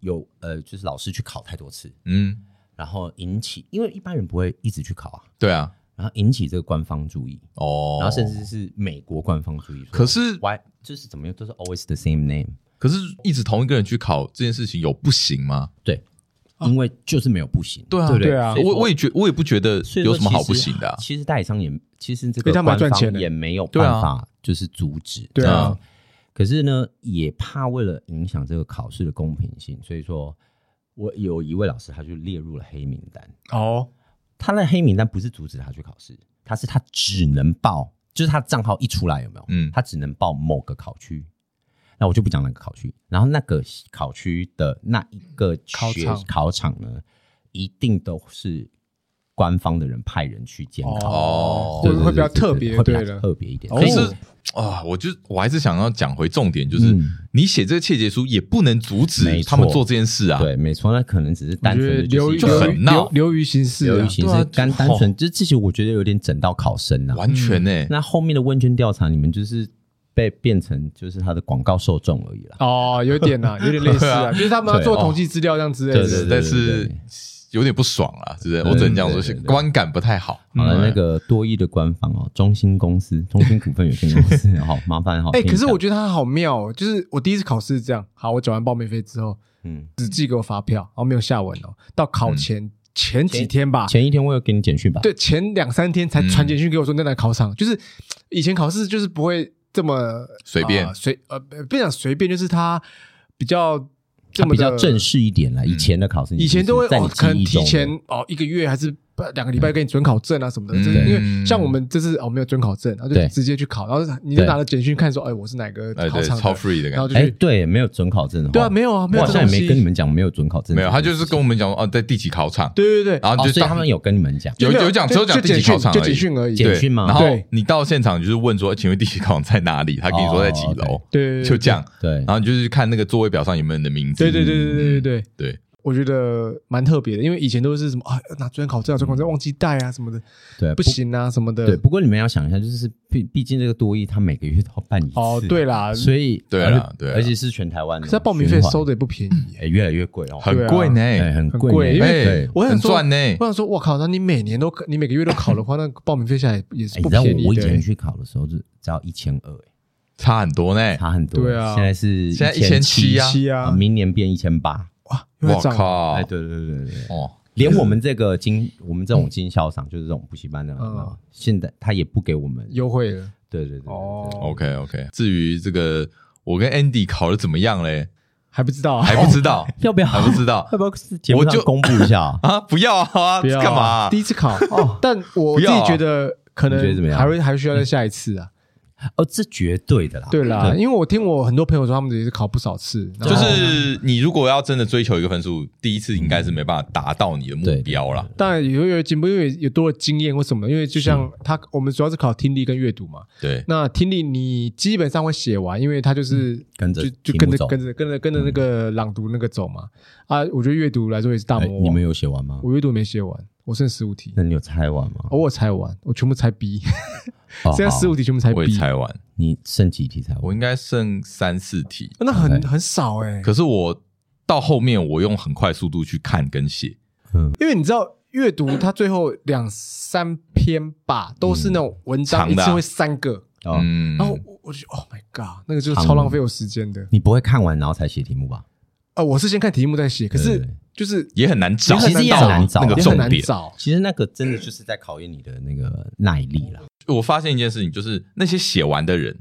Speaker 2: 有呃，就是老师去考太多次，嗯，然后引起，因为一般人不会一直去考啊，
Speaker 1: 对啊，
Speaker 2: 然后引起这个官方注意，哦，然后甚至是美国官方注意，
Speaker 1: 可是
Speaker 2: ，why？就是怎么样都是 always the same name，
Speaker 1: 可是一直同一个人去考这件事情有不行吗？
Speaker 2: 对。因为就是没有不行，
Speaker 1: 对啊，对啊，我我也觉我也不觉得有什么好不行的。
Speaker 2: 其实代理商也其实这个官方也没有办法就是阻止，
Speaker 3: 对啊。
Speaker 2: 可是呢，也怕为了影响这个考试的公平性，所以说我有一位老师他就列入了黑名单。哦，他的黑名单不是阻止他去考试，他是他只能报，就是他账号一出来有没有？嗯，他只能报某个考区。那我就不讲那个考区，然后那个考区的那一个考场。考场呢，一定都是官方的人派人去监考，哦，
Speaker 3: 会会比较特别，
Speaker 2: 会比较特别一点。
Speaker 1: 可是啊，我就我还是想要讲回重点，就是你写这个切结书也不能阻止他们做这件事啊。
Speaker 2: 对，没错，那可能只是单纯的
Speaker 3: 流
Speaker 1: 就很闹，
Speaker 3: 流于形式，
Speaker 2: 流于形式，单单纯就这些，我觉得有点整到考生啊，
Speaker 1: 完全呢。
Speaker 2: 那后面的问卷调查，你们就是。被变成就是他的广告受众而已啦。
Speaker 3: 哦，有点呐，有点类似啊，就是他们要做统计资料这样之类的。
Speaker 1: 对对，但是有点不爽啊，是不是？我只能这样说，观感不太好。
Speaker 2: 好了，那个多益的官方哦，中兴公司，中兴股份有限公司，好 麻烦好。
Speaker 3: 哎，可是我觉得他好妙，哦就是我第一次考试是这样，好，我缴完报名费之后，嗯，只寄给我发票，然后没有下文哦。到考前前几天吧，
Speaker 2: 前一天我有给你简讯吧？
Speaker 3: 对，前两三天才传简讯给我说那台考场，嗯、就是以前考试就是不会这么
Speaker 1: 随便，
Speaker 3: 随呃不讲随便，就是他比较。
Speaker 2: 这么比较正式一点了，以前的考试，
Speaker 3: 以前都会哦，可能提前哦一个月还是。不，两个礼拜给你准考证啊什么的，就是因为像我们这是哦没有准考证，然后就直接去考，然后你就拿着简讯看说，哎，我是哪个考场
Speaker 1: 超 free 的感觉，
Speaker 3: 然后就哎
Speaker 2: 对，没有准考证的话，
Speaker 3: 对啊，没有啊，没有。
Speaker 2: 好像也没跟你们讲没有准考证，
Speaker 1: 没有，他就是跟我们讲哦，在第几考场，
Speaker 3: 对对对，
Speaker 1: 然后就
Speaker 2: 他们有跟你们讲，
Speaker 1: 有有讲只有讲第几考场
Speaker 3: 就简讯而已，
Speaker 2: 简讯吗？
Speaker 1: 然后你到现场就是问说，请问第几考场在哪里？他跟你说在几楼，
Speaker 3: 对，
Speaker 1: 就这样，
Speaker 2: 对，
Speaker 1: 然后你就是看那个座位表上有没有你的名字，
Speaker 3: 对对对对对对对。
Speaker 1: 对。
Speaker 3: 我觉得蛮特别的，因为以前都是什么啊，拿准考证啊，准考证忘记带啊什么的，
Speaker 2: 对，
Speaker 3: 不行啊什么的。
Speaker 2: 对，不过你们要想一下，就是毕毕竟这个多益，他每个月都要办一次。
Speaker 3: 哦，对啦，
Speaker 2: 所以
Speaker 1: 对啦，对，
Speaker 2: 而且是全台湾的。
Speaker 3: 可是报名费收的也不便宜，
Speaker 2: 哎，越来越贵哦，
Speaker 1: 很贵呢，
Speaker 2: 很贵。
Speaker 3: 因为我很
Speaker 1: 赚呢，
Speaker 3: 我想说，我靠，那你每年都你每个月都考的话，那报名费下来也是不便宜的。
Speaker 2: 我以前去考的时候就只要一千二，
Speaker 1: 差很多呢，
Speaker 2: 差很多。
Speaker 3: 对啊，
Speaker 2: 现在是
Speaker 1: 现在一千七
Speaker 3: 啊，
Speaker 1: 明
Speaker 2: 年变一千八。
Speaker 3: 哇！
Speaker 1: 我靠！
Speaker 2: 哎，对对对对对哦，连我们这个经我们这种经销商，就是这种补习班的，现在他也不给我们
Speaker 3: 优惠了。
Speaker 2: 对对对哦
Speaker 1: ，OK OK。至于这个，我跟 Andy 考的怎么样嘞？
Speaker 3: 还不知道，
Speaker 1: 还不知道，
Speaker 2: 要不要？
Speaker 1: 还不知道，
Speaker 2: 要不要？我就公布一下
Speaker 1: 啊！不要啊！干嘛？
Speaker 3: 第一次考哦，但我自己觉得可能样还会还需要再下一次啊。
Speaker 2: 哦，这绝对的啦，
Speaker 3: 对啦，因为我听我很多朋友说，他们也是考不少次。
Speaker 1: 就是你如果要真的追求一个分数，第一次应该是没办法达到你的目标啦。
Speaker 3: 当然也会有进步，因为有多了经验或什么。因为就像他，我们主要是考听力跟阅读嘛。
Speaker 1: 对，
Speaker 3: 那听力你基本上会写完，因为他就是跟着就跟着跟着跟着跟着那个朗读那个走嘛。啊，我觉得阅读来说也是大魔王。
Speaker 2: 你们有写完吗？
Speaker 3: 我阅读没写完。我剩十五题，
Speaker 2: 那你有猜完吗？
Speaker 3: 我猜完，我全部猜 B。现在十五题全部猜 B，
Speaker 1: 我也猜完。
Speaker 2: 你剩几题猜完？
Speaker 1: 我应该剩三四题，
Speaker 3: 那很很少哎。
Speaker 1: 可是我到后面，我用很快速度去看跟写，
Speaker 3: 嗯，因为你知道阅读它最后两三篇吧，都是那种文章一次会三个，嗯，然后我就 Oh my God，那个就是超浪费我时间的。
Speaker 2: 你不会看完然后才写题目吧？
Speaker 3: 呃，我是先看题目再写，可是。就是
Speaker 1: 也很难找，
Speaker 2: 其实也很难找
Speaker 1: 那个重点。
Speaker 2: 其实那个真的就是在考验你的那个耐力了。
Speaker 1: 我发现一件事情，就是那些写完的人，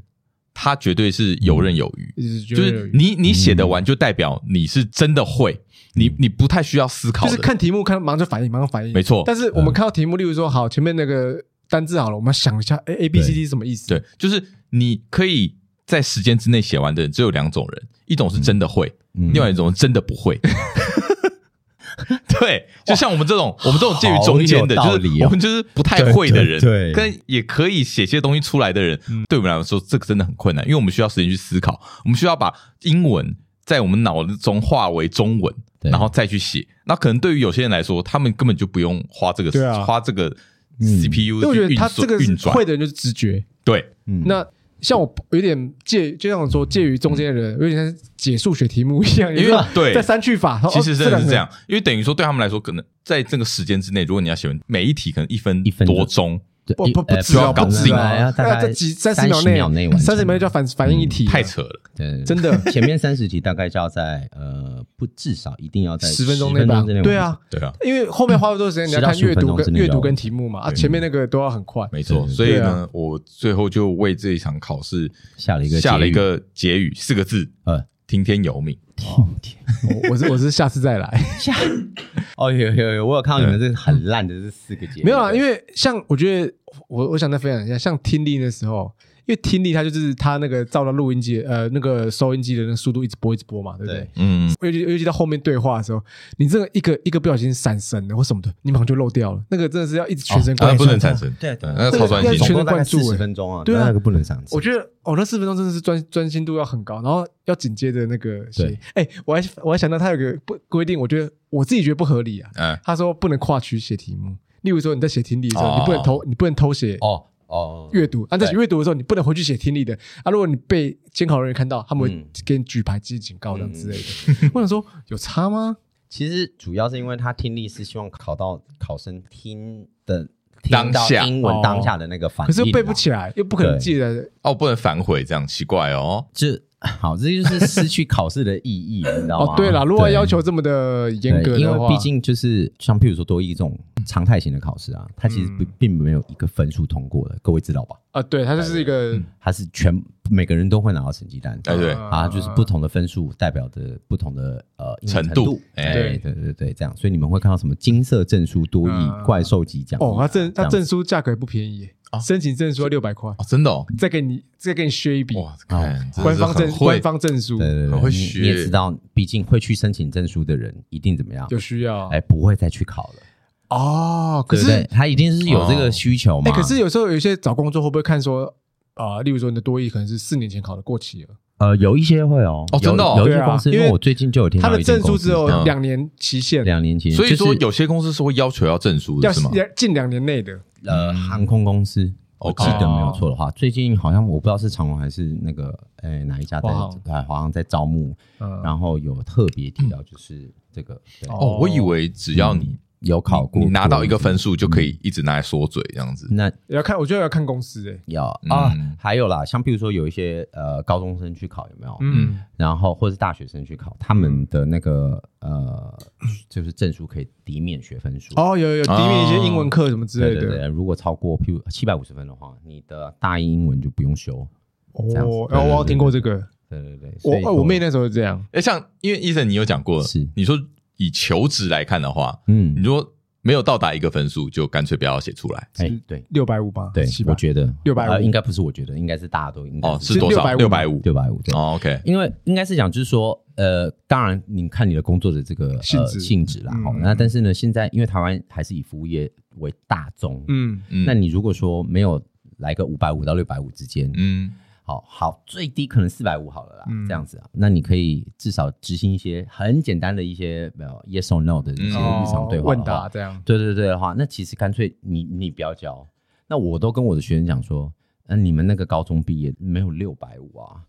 Speaker 1: 他绝对是游刃有余。就是你你写得完，就代表你是真的会，你你不太需要思考。
Speaker 3: 就是看题目看马上就反应，马上反应。
Speaker 1: 没错。
Speaker 3: 但是我们看到题目，例如说，好，前面那个单字好了，我们要想一下，哎，A B C D 是什么意思？
Speaker 1: 对，就是你可以在时间之内写完的人只有两种人，一种是真的会，另外一种真的不会。对，就像我们这种，我们这种介于中间的，就是我们就是不太会的人，对，跟也可以写些东西出来的人，对我们来说，这个真的很困难，因为我们需要时间去思考，我们需要把英文在我们脑中化为中文，然后再去写。那可能对于有些人来说，他们根本就不用花这个，花这个 CPU 去运算。他这个
Speaker 3: 会的人就是直觉，
Speaker 1: 对，
Speaker 3: 那。像我有点介，就像我说介于中间的人，有点像解数学题目一样，因为对在删去法，
Speaker 1: 其实真的是这样，因为等于说对他们来说，可能在这个时间之内，如果你要写完每一题，可能一分一分多钟，
Speaker 3: 不不不止要搞定啊，大概几三十秒内，三十秒内就要反反应一题，
Speaker 1: 太扯了，
Speaker 2: 对，
Speaker 3: 真的，
Speaker 2: 前面三十题大概就要在呃不至少一定要在
Speaker 3: 十分钟内吧，对啊，
Speaker 1: 对啊，
Speaker 3: 因为后面花了多少时间你要看阅读跟阅读跟题目嘛，啊，前面那个都要很快，
Speaker 1: 没错，所以呢，我最后就为这一场考试
Speaker 2: 下了一个
Speaker 1: 下了一个结语，四个字，呃，听天由命，
Speaker 2: 听天，
Speaker 3: 我是我是下次再来。
Speaker 2: 下，哦有有有，我有看到你们这个很烂的这四个节目，
Speaker 3: 没有啊，因为像我觉得。我我想再分享一下，像听力的时候，因为听力它就是它那个照到录音机，呃，那个收音机的那个速度一直播一直播嘛，对不对？嗯。尤其尤其到后面对话的时候，你这个一个一个不小心闪神的或什么的，你马上就漏掉了。那个真的是要一直全神贯注，
Speaker 1: 不能闪神。对对，那个超专心，
Speaker 3: 全神贯注。
Speaker 2: 四十分钟啊，
Speaker 3: 对啊，
Speaker 2: 那个不能闪神。
Speaker 3: 我觉得哦，那四分钟真的是专专心度要很高，然后要紧接着那个谁，哎，我还我还想到他有个不规定，我觉得我自己觉得不合理啊。嗯。他说不能跨区写题目，例如说你在写听力的时候，你不能偷，你不能偷写哦。哦，阅读啊，在写阅读的时候，你不能回去写听力的啊。如果你被监考人员看到，他们会给你举牌记警告这样之类的。我想说，有差吗？
Speaker 2: 其实主要是因为他听力是希望考到考生听的
Speaker 1: 当下
Speaker 2: 英文当下的那个反应，
Speaker 3: 可是又背不起来，又不可能记得
Speaker 1: 哦，不能反悔，这样奇怪哦。
Speaker 2: 就 好，这就是失去考试的意义，你知道吗？
Speaker 3: 哦，对了，如果要求这么的严格的话，
Speaker 2: 因为毕竟就是像譬如说多益这种常态型的考试啊，它其实并并没有一个分数通过的，各位知道吧？
Speaker 3: 啊，对，它就是一个，
Speaker 2: 它是全每个人都会拿到成绩单，
Speaker 1: 对对，
Speaker 2: 啊，就是不同的分数代表着不同的呃
Speaker 1: 程度，
Speaker 2: 对对对对，这样，所以你们会看到什么金色证书多益怪兽级奖
Speaker 3: 哦，它证它证书价格也不便宜。申请证书要六百块
Speaker 1: 哦，真的哦，
Speaker 3: 再给你再给你削一笔
Speaker 1: 哇！
Speaker 3: 官方证官方证书，
Speaker 2: 对对对，会削。你也知道，毕竟会去申请证书的人一定怎么样？
Speaker 3: 有需要
Speaker 2: 哎，不会再去考了
Speaker 3: 哦。可是
Speaker 2: 他一定是有这个需求嘛？
Speaker 3: 哎，可是有时候有一些找工作会不会看说啊？例如说你的多益可能是四年前考的过期了。
Speaker 2: 呃，有一些会哦，
Speaker 1: 哦，真的，
Speaker 2: 有一些公司，因为我最近就有听到
Speaker 3: 他的证书只有两年期限，
Speaker 2: 两年期限，
Speaker 1: 所以说有些公司是会要求要证书的，是吗？
Speaker 3: 近两年内的，
Speaker 2: 呃，航空公司。我记得没有错的话，最近好像我不知道是长隆还是那个诶哪一家在在华航在招募，然后有特别提到就是这个
Speaker 1: 哦，我以为只要你
Speaker 2: 有考过，
Speaker 1: 你拿到一个分数就可以一直拿来说嘴这样子。
Speaker 2: 那
Speaker 3: 要看，我觉得要看公司诶，
Speaker 2: 要啊，还有啦，像比如说有一些呃高中生去考有没有？嗯，然后或者是大学生去考，他们的那个呃就是证书可以抵免学分数
Speaker 3: 哦，有有有抵免一些英文课什么之类的。
Speaker 2: 对对对，如果超过譬如七百五十分的话，你的大一英文就不用修。
Speaker 3: 哦，然后我有听过这个。
Speaker 2: 对对对，
Speaker 3: 我我妹那时候是这样。
Speaker 1: 哎，像因为 Eason 你有讲过，
Speaker 2: 是你
Speaker 1: 说以求职来看的话，嗯，你说。没有到达一个分数，就干脆不要写出来。
Speaker 2: 哎，对，
Speaker 3: 六百五吧。
Speaker 2: 对，我觉得
Speaker 3: 六百五
Speaker 2: 应该不是，我觉得应该是大家都应该
Speaker 1: 哦，是多少？六百五，
Speaker 2: 六百五。
Speaker 1: 哦，OK。
Speaker 2: 因为应该是讲，就是说，呃，当然，你看你的工作的这个性质性质啦。好，那但是呢，现在因为台湾还是以服务业为大宗，嗯嗯，那你如果说没有来个五百五到六百五之间，嗯。好好，最低可能四百五好了啦，嗯、这样子啊，那你可以至少执行一些很简单的一些没有 yes or no 的一些日常对话、问答这样，对对对的话，那其实干脆你你不要教，那我都跟我的学生讲说，那你们那个高中毕业没有六百五啊，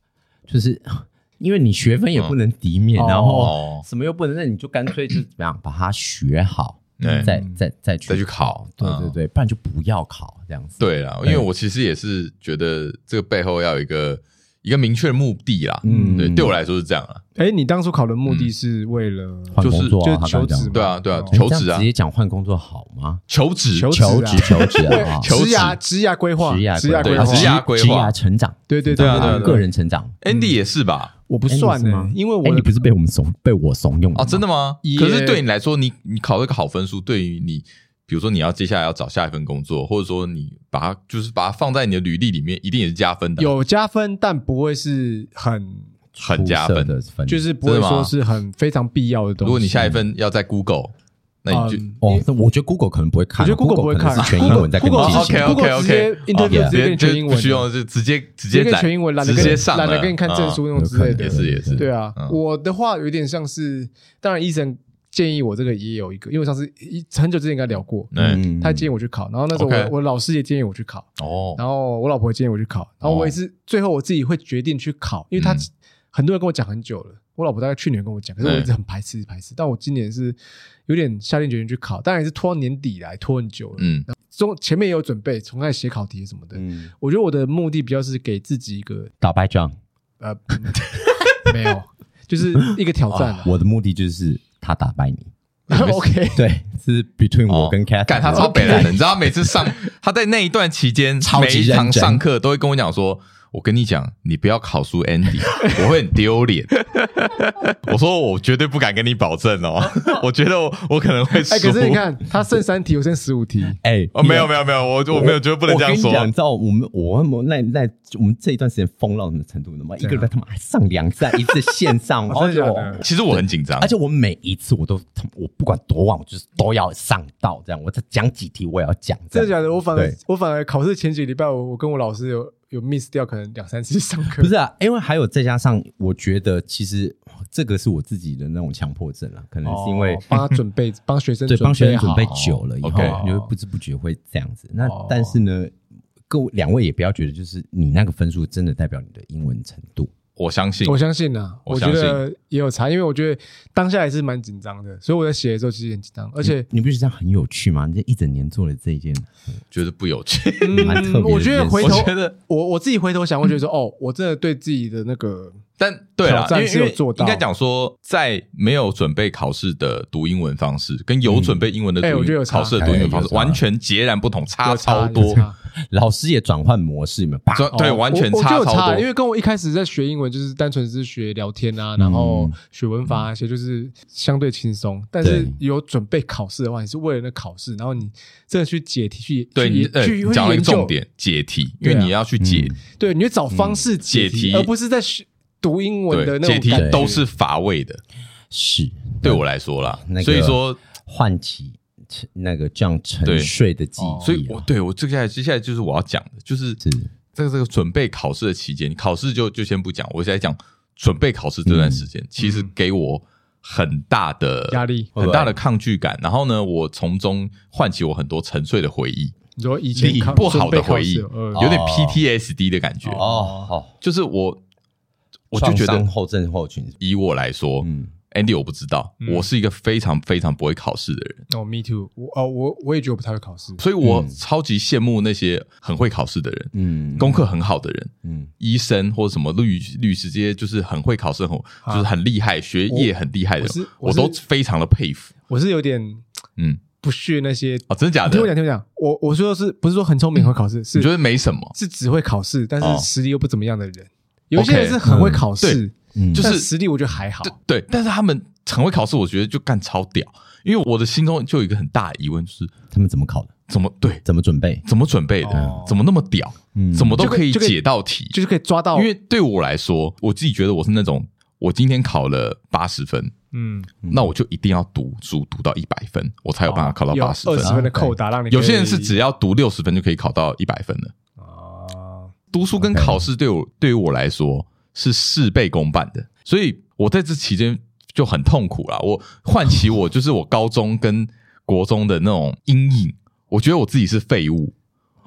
Speaker 2: 就是 因为你学分也不能抵免，嗯、然后什么又不能，那你就干脆就怎么样把它学好。再再再去
Speaker 1: 再去考，
Speaker 2: 对对对，不然就不要考这样子。
Speaker 1: 对啦，因为我其实也是觉得这个背后要有一个一个明确的目的啦。嗯，对，对我来说是这样啊。
Speaker 3: 哎，你当初考的目的是为了
Speaker 2: 换工作，
Speaker 3: 就求职？
Speaker 1: 对啊，对啊，求职啊。
Speaker 2: 直接讲换工作好吗？
Speaker 1: 求职，
Speaker 2: 求职，求职啊！
Speaker 3: 职涯职涯规划，职涯
Speaker 2: 职涯规划，
Speaker 1: 职涯规划，
Speaker 2: 职涯成长。
Speaker 3: 对对对对，
Speaker 2: 个人成长。
Speaker 1: Andy 也是吧？
Speaker 3: 我不算呢，因为我
Speaker 2: 你不是被我们怂被我怂恿
Speaker 1: 啊？真的吗？可是对你来说，你你考了一个好分数，对于你，比如说你要接下来要找下一份工作，或者说你把它就是把它放在你的履历里面，一定也是加分的。
Speaker 3: 有加分，但不会是很
Speaker 1: 很加分的分，
Speaker 3: 就是不会说是很非常必要的东西。
Speaker 1: 如果你下一份要在 Google。那你就
Speaker 2: 哦，那我觉得 Google 可能不会看，
Speaker 3: 我觉得 Google 不会看，
Speaker 2: 是全英文在跟你进行。
Speaker 1: OK OK OK，
Speaker 3: 直接全英文，
Speaker 1: 不需要就直接直接
Speaker 3: 全英文，直接上，懒得给你看证书那种之类的。
Speaker 1: 也是也是，
Speaker 3: 对啊，我的话有点像是，当然医生建议我这个也有一个，因为上次一很久之前跟他聊过，嗯，他建议我去考，然后那时候我我老师也建议我去考，哦，然后我老婆也建议我去考，然后我也是最后我自己会决定去考，因为他很多人跟我讲很久了。我老婆大概去年跟我讲，可是我一直很排斥排斥。但我今年是有点下定决心去考，当然也是拖到年底来，拖很久了。嗯，中前面也有准备，从开始写考题什么的。嗯，我觉得我的目的比较是给自己一个
Speaker 2: 打败仗。
Speaker 3: 呃，没有，就是一个挑战。
Speaker 2: 我的目的就是他打败你。
Speaker 3: OK，
Speaker 2: 对，是 between 我跟 Cat。
Speaker 1: 干他超北来的，你知道，每次上他在那一段期间，每一堂上课都会跟我讲说。我跟你讲，你不要考输 Andy，我会很丢脸。我说我绝对不敢跟你保证哦，我觉得我我可能会输。
Speaker 3: 可是你看，他剩三题，我剩十五题。
Speaker 2: 哎，
Speaker 1: 哦，没有没有没有，我我没有觉得不能这样说。
Speaker 2: 你知道我们我们那那我们这一段时间疯到什么程度呢？吗？一个礼拜他妈还上两站，一次线上。
Speaker 1: 其实我很紧张，
Speaker 2: 而且我每一次我都我不管多晚，我就是都要上到这样。我再讲几题，我也要讲。
Speaker 3: 真的假的？我反而我反而考试前几个礼拜，我我跟我老师有。有 miss 掉可能两三次上课，
Speaker 2: 不是啊，因为还有再加上，我觉得其实这个是我自己的那种强迫症啊，可能是因为
Speaker 3: 帮他准备，帮学生
Speaker 2: 对帮学生准备久了以后，你会不知不觉会这样子。那但是呢，各位两位也不要觉得就是你那个分数真的代表你的英文程度。
Speaker 1: 我相信，
Speaker 3: 我相信啊，我觉得也有差，因为我觉得当下也是蛮紧张的，所以我在写的时候其实很紧张。而且
Speaker 2: 你不觉得这样很有趣吗？你这一整年做了这一件，
Speaker 1: 觉得不有趣，
Speaker 3: 蛮特别。我觉得回头，我我自己回头想，会觉得说，哦，我真的对自己的那个
Speaker 1: 但对了，
Speaker 3: 因为是有做到。
Speaker 1: 应该讲说，在没有准备考试的读英文方式，跟有准备英文的读英文考试的读英文方式，完全截然不同，差超多。
Speaker 2: 老师也转换模式嘛，
Speaker 1: 对，完全差超多。
Speaker 3: 因为跟我一开始在学英文，就是单纯是学聊天啊，然后学文法那些，就是相对轻松。但是有准备考试的话，你是为了那考试，然后你真的去解题，去
Speaker 1: 对你去讲了一个重点，解题，因为你要去解，
Speaker 3: 对，你要找方式解题，而不是在学。读英文的那种
Speaker 1: 解题都是乏味的，
Speaker 2: 是
Speaker 1: 对我来说啦。所以说
Speaker 2: 唤起那个这样沉睡的记忆。
Speaker 1: 所以我对我接下来接下来就是我要讲的，就是这个这个准备考试的期间，考试就就先不讲，我现在讲准备考试这段时间，其实给我很大的
Speaker 3: 压力，
Speaker 1: 很大的抗拒感。然后呢，我从中唤起我很多沉睡的回忆，
Speaker 3: 你说以前
Speaker 1: 不好的回忆，有点 PTSD 的感觉哦，就是我。我就觉得
Speaker 2: 后症候群，
Speaker 1: 以我来说，嗯，Andy，我不知道，我是一个非常非常不会考试的人。
Speaker 3: 哦，Me too，我哦，我我也觉得我不太会考试，
Speaker 1: 所以我超级羡慕那些很会考试的人，嗯，功课很好的人，嗯，医生或者什么律律师这些，就是很会考试，很就是很厉害，学业很厉害的人，我都非常的佩服。
Speaker 3: 我是有点嗯不屑那些
Speaker 1: 哦，真的假的？
Speaker 3: 听我讲，听我讲，我我说的是不是说很聪明会考试？是
Speaker 1: 你觉得没什么？
Speaker 3: 是只会考试，但是实力又不怎么样的人。有些人是很会考试，就是实力我觉得还好。
Speaker 1: 对，但是他们很会考试，我觉得就干超屌。因为我的心中就有一个很大的疑问，就是
Speaker 2: 他们怎么考的？
Speaker 1: 怎么对？
Speaker 2: 怎么准备？
Speaker 1: 怎么准备的？怎么那么屌？怎么都可以解到题，
Speaker 3: 就是可以抓到。
Speaker 1: 因为对我来说，我自己觉得我是那种，我今天考了八十分，嗯，那我就一定要读书读到一百分，我才有办法考到八十分。
Speaker 3: 二十分的扣打让你。
Speaker 1: 有些人是只要读六十分就可以考到一百分的。读书跟考试对我.对于我来说是事倍功半的，所以我在这期间就很痛苦啦。我唤起我 就是我高中跟国中的那种阴影，我觉得我自己是废物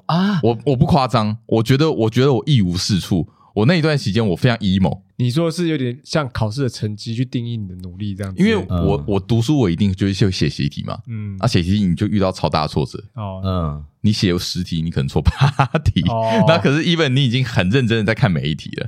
Speaker 1: 啊！我我不夸张，我觉得我觉得我一无是处。我那一段时间我非常 emo。
Speaker 3: 你说是有点像考试的成绩去定义你的努力这样子？
Speaker 1: 因为我我读书我一定就是就写习题嘛，嗯，啊写习题你就遇到超大的挫折。哦，嗯。你写有十题，你可能错八题，那可是 even 你已经很认真的在看每一题了，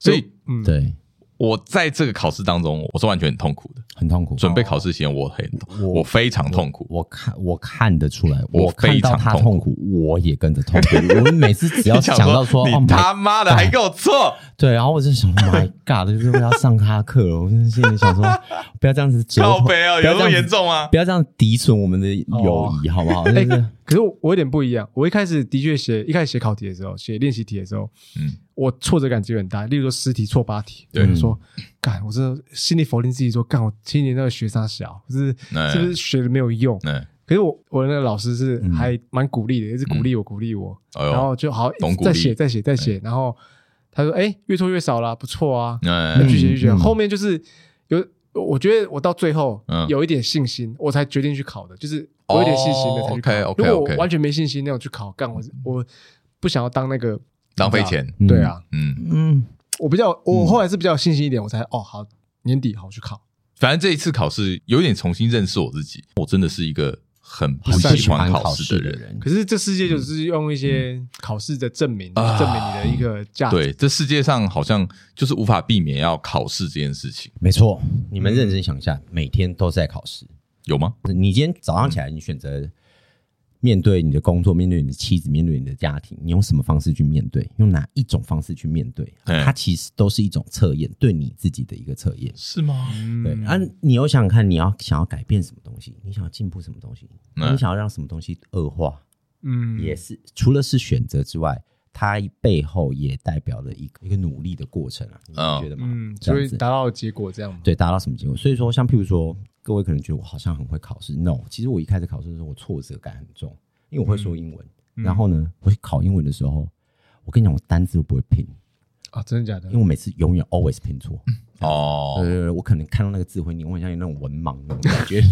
Speaker 1: 所以，
Speaker 2: 对，
Speaker 1: 我在这个考试当中，我是完全很痛苦的，
Speaker 2: 很痛苦。
Speaker 1: 准备考试前，我很，我非常痛苦。
Speaker 2: 我看，我看得出来，我非常痛苦，我也跟着痛苦。我每次只要想到说，
Speaker 1: 你他妈的还给我错，
Speaker 2: 对，然后我就想，My God，就是要上他课了。我真的心里想说，不要这样子，
Speaker 1: 靠北啊，有那么严重吗？
Speaker 2: 不要这样诋损我们的友谊，好不好？就是。
Speaker 3: 可是我有点不一样，我一开始的确写，一开始写考题的时候，写练习题的时候，嗯，我挫折感就很大。例如说十题错八题，对，说干，我真的心里否定自己说干，我今年那个学渣小，是是不是学的没有用？可是我我那个老师是还蛮鼓励的，一直鼓励我，鼓励我，然后就好再写再写再写，然后他说，哎，越错越少了，不错啊，继续继续，后面就是有，我觉得我到最后有一点信心，我才决定去考的，就是。我有点信心的才去考，如果我完全没信心那种去考，干我我不想要当那个
Speaker 1: 浪费钱。
Speaker 3: 对啊，嗯嗯，我比较我后来是比较有信心一点，我才哦好年底好去考。
Speaker 1: 反正这一次考试有点重新认识我自己，我真的是一个很不喜欢考试的人。
Speaker 3: 可是这世界就是用一些考试的证明，证明你的一个价值。
Speaker 1: 对，这世界上好像就是无法避免要考试这件事情。
Speaker 2: 没错，你们认真想一下，每天都在考试。
Speaker 1: 有吗？
Speaker 2: 你今天早上起来，你选择面对你的工作，面对你的妻子，面对你的家庭，你用什么方式去面对？用哪一种方式去面对？它其实都是一种测验，对你自己的一个测验，
Speaker 1: 是吗？
Speaker 2: 对。啊，你又想想看，你要想要改变什么东西？你想要进步什么东西？你想要让什么东西恶化？嗯，也是。除了是选择之外，它背后也代表了一个一个努力的过程啊，你觉得吗？
Speaker 3: 嗯，所以达到结果这样。
Speaker 2: 对，达到什么结果？所以说，像譬如说。各位可能觉得我好像很会考试，no，其实我一开始考试的时候，我挫折感很重，因为我会说英文。嗯、然后呢，我考英文的时候，我跟你讲，我单字都不会拼
Speaker 3: 啊，真的假的？
Speaker 2: 因为我每次永远 always 拼错。
Speaker 1: 哦，
Speaker 2: 对对对，我可能看到那个字会念，我很像有那种文盲那种感觉，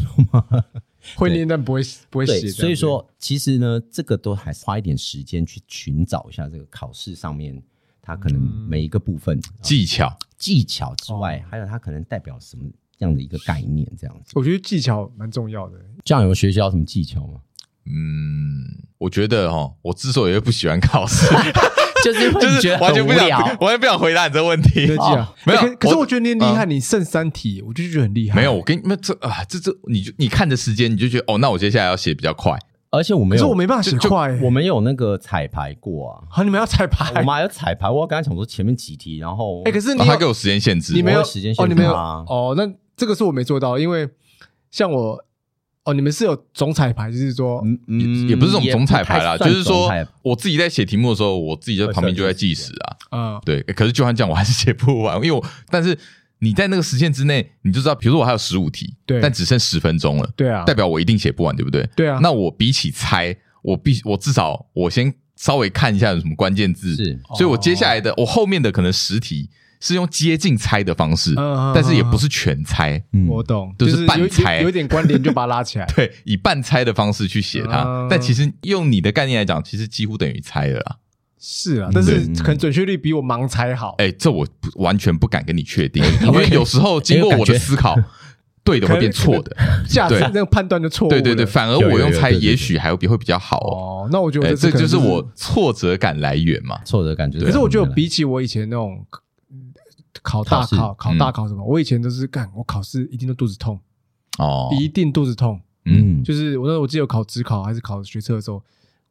Speaker 3: 会念但不会不会写。
Speaker 2: 所以说，其实呢，这个都还是花一点时间去寻找一下这个考试上面它可能每一个部分、嗯、
Speaker 1: 技巧
Speaker 2: 技巧之外，哦、还有它可能代表什么。这样的一个概念，这样子，
Speaker 3: 我觉得技巧蛮重要的。
Speaker 2: 这样有学习什么技巧吗？
Speaker 1: 嗯，我觉得哈，我之所以会不喜欢考试，
Speaker 2: 就是就是
Speaker 1: 完全不想，完全不想回答你这个问题。
Speaker 3: 没有，可是我觉得你厉害，你剩三题，我就觉得很厉害。
Speaker 1: 没有，我跟你们这啊，这这，你就你看着时间，你就觉得哦，那我接下来要写比较快。
Speaker 2: 而且我没有，
Speaker 3: 可是我没办法写快。
Speaker 2: 我们有那个彩排过啊。
Speaker 3: 好，你们要彩排？
Speaker 2: 我们还要彩排。我要跟他讲说前面几题，然后
Speaker 3: 哎，可是你
Speaker 1: 他给我时间限制，
Speaker 3: 你没有
Speaker 2: 时间限制哦，
Speaker 3: 你没有哦，那这个是我没做到，因为像我哦，你们是有总彩排，就是说，
Speaker 1: 嗯，也不是这种总彩排啦，就是说我自己在写题目的时候，我自己在旁边就在计时啊。嗯，对。可是就算这样，我还是写不完，因为我但是。你在那个时间之内，你就知道，比如说我还有十五题，对，但只剩十分钟了，
Speaker 3: 对啊，
Speaker 1: 代表我一定写不完，对不对？
Speaker 3: 对啊。
Speaker 1: 那我比起猜，我必我至少我先稍微看一下有什么关键字，是，所以我接下来的我后面的可能十题是用接近猜的方式，但是也不是全猜，
Speaker 3: 我懂，
Speaker 1: 就是半猜，
Speaker 3: 有点关联就把它拉起来，
Speaker 1: 对，以半猜的方式去写它，但其实用你的概念来讲，其实几乎等于猜了啦。
Speaker 3: 是啊，但是可能准确率比我盲猜好。
Speaker 1: 哎，这我完全不敢跟你确定，因为有时候经过我的思考，对的会变错的，
Speaker 3: 价值那个判断就错。
Speaker 1: 对对对，反而我用猜，也许还会比会比较好
Speaker 3: 哦。那我觉得
Speaker 1: 这就是我挫折感来源嘛，
Speaker 2: 挫折感就是。
Speaker 3: 可是我觉得比起我以前那种考大考、考大考什么，我以前都是干，我考试一定都肚子痛哦，一定肚子痛。嗯，就是我那我记得我考职考还是考学测的时候，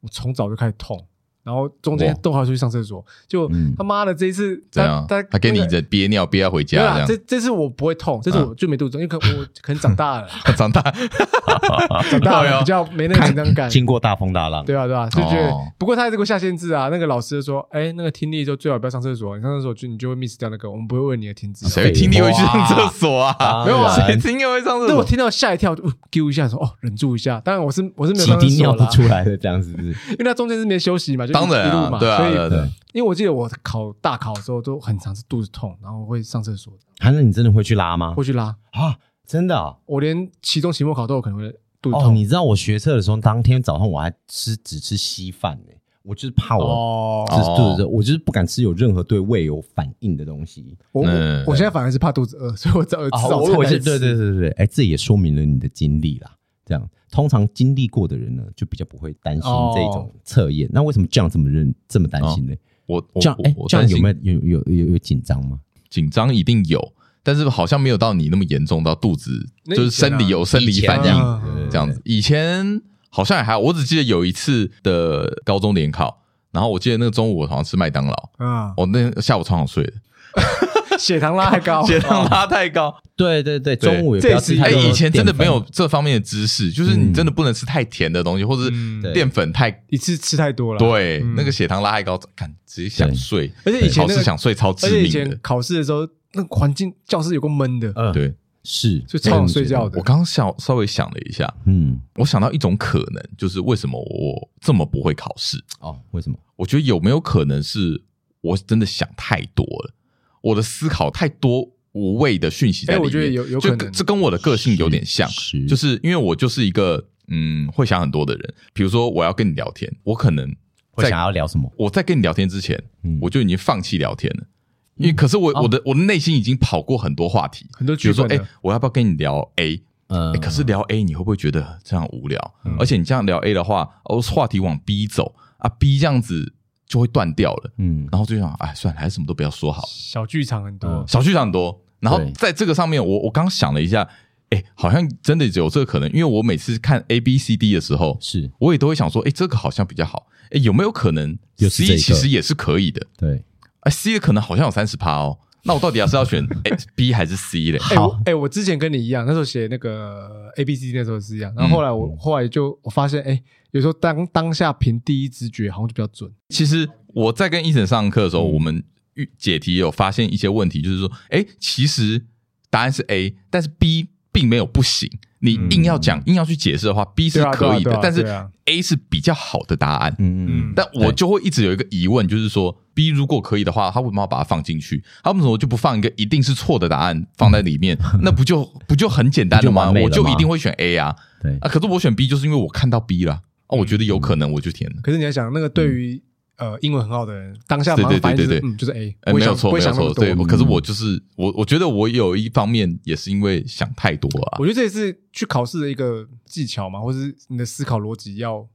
Speaker 3: 我从早就开始痛。然后中间都还要出去上厕所，就他妈的这一次，
Speaker 1: 他他他给你的憋尿憋要回家，
Speaker 3: 这这次我不会痛，这次我就没肚子痛，因为可我可能长大了，
Speaker 1: 长大。
Speaker 3: 长大了比较没那个紧张感，
Speaker 2: 经过大风大浪，
Speaker 3: 对啊对啊，就觉得不过他这个下限制啊，那个老师说，哎，那个听力就最好不要上厕所，你上厕所就你就会 miss 掉那个，我们不会问你的听力，
Speaker 1: 谁听力会去上厕所啊？
Speaker 3: 没有啊，
Speaker 1: 谁听力会上厕所？
Speaker 3: 那我听到吓一跳，丢一下说哦，忍住一下，当然我是我是没有上厕所
Speaker 2: 尿不出来的这样子，
Speaker 3: 因为他中间是没休息嘛，就
Speaker 1: 当然啊，对啊。所以，
Speaker 3: 因为我记得我考大考的时候都很常是肚子痛，然后会上厕所。
Speaker 2: 还是你真的会去拉吗？
Speaker 3: 会去拉
Speaker 2: 啊！真的，
Speaker 3: 我连期中、期末考都有可能会肚子痛。
Speaker 2: 你知道我学测的时候，当天早上我还吃只吃稀饭呢，我就是怕我就是肚子热，我就是不敢吃有任何对胃有反应的东西。
Speaker 3: 我我现在反而是怕肚子饿，所以我早吃早餐。
Speaker 2: 对对对对对，哎，这也说明了你的经历啦。这样，通常经历过的人呢，就比较不会担心这种测验。那为什么这样这么认这么担心呢？
Speaker 1: 我
Speaker 2: 这样哎，这样有没有有有有有紧张吗？
Speaker 1: 紧张一定有，但是好像没有到你那么严重，到肚子就是生理有生理反应这样子。以前好像也还好，我只记得有一次的高中联考，然后我记得那个中午我好像吃麦当劳，嗯，我那下午超想睡的。
Speaker 3: 血糖拉太高，
Speaker 1: 血糖拉太高。
Speaker 2: 对对对，中午也不要吃太多。
Speaker 1: 哎，以前真的没有这方面的知识，就是你真的不能吃太甜的东西，或者是淀粉太
Speaker 3: 一次吃太多了。
Speaker 1: 对，那个血糖拉太高，看直接想睡。
Speaker 3: 而且以前
Speaker 1: 考试想睡超致命的。
Speaker 3: 而且以前考试的时候，那环境教室有个闷的。
Speaker 1: 嗯，对，
Speaker 2: 是
Speaker 3: 就超想睡觉的。
Speaker 1: 我刚刚想稍微想了一下，嗯，我想到一种可能，就是为什么我这么不会考试？
Speaker 2: 哦，为什么？
Speaker 1: 我觉得有没有可能是我真的想太多了？我的思考太多无谓的讯息在里面，
Speaker 3: 我觉得有有可能，
Speaker 1: 这跟我的个性有点像，就是因为我就是一个嗯会想很多的人。比如说我要跟你聊天，我可能
Speaker 2: 会想要聊什么？
Speaker 1: 我在跟你聊天之前，我就已经放弃聊天了，因为可是我我的我的内心已经跑过很多话题，
Speaker 3: 很多，
Speaker 1: 比如说哎，我要不要跟你聊 A？嗯，可是聊 A 你会不会觉得这样无聊？而且你这样聊 A 的话，哦，话题往 B 走啊，B 这样子。就会断掉了，嗯，然后就想，哎，算了，还是什么都不要说好。
Speaker 3: 小剧场很多，
Speaker 1: 小剧场很多。然后在这个上面，我我刚想了一下，哎，好像真的有这个可能，因为我每次看 A B C D 的时候，是。我也都会想说，哎，这个好像比较好，哎，有没有可能 C 其实也是可以的？
Speaker 2: 对，
Speaker 1: 哎，C 的可能好像有三十趴哦。那我到底要是要选 A B 还是 C 嘞？
Speaker 3: 好，哎，我之前跟你一样，那时候写那个 A B C D 那时候是一样，然后后来我后来就我发现，哎，有时候当当下凭第一直觉好像就比较准。
Speaker 1: 其实。我在跟 Eason 上课的时候，我们解题有发现一些问题，就是说，哎，其实答案是 A，但是 B 并没有不行。你硬要讲，硬要去解释的话，B 是可以的，但是 A 是比较好的答案。嗯嗯。但我就会一直有一个疑问，就是说，B 如果可以的话，他为什么要把它放进去？他为什么就不放一个一定是错的答案放在里面？那不就不就很简单了吗？我就一定会选 A 啊。对啊，可是我选 B 就是因为我看到 B 了啊，我觉得有可能，我就填了。
Speaker 3: 可是你要想，那个对于呃，英文很好的人，当下马上反应就是嗯，就是 A，
Speaker 1: 没有错，没有错，对。可是我就是我，我觉得我有一方面也是因为想太多啊。
Speaker 3: 我觉得这也是去考试的一个技巧嘛，或是你的思考逻辑要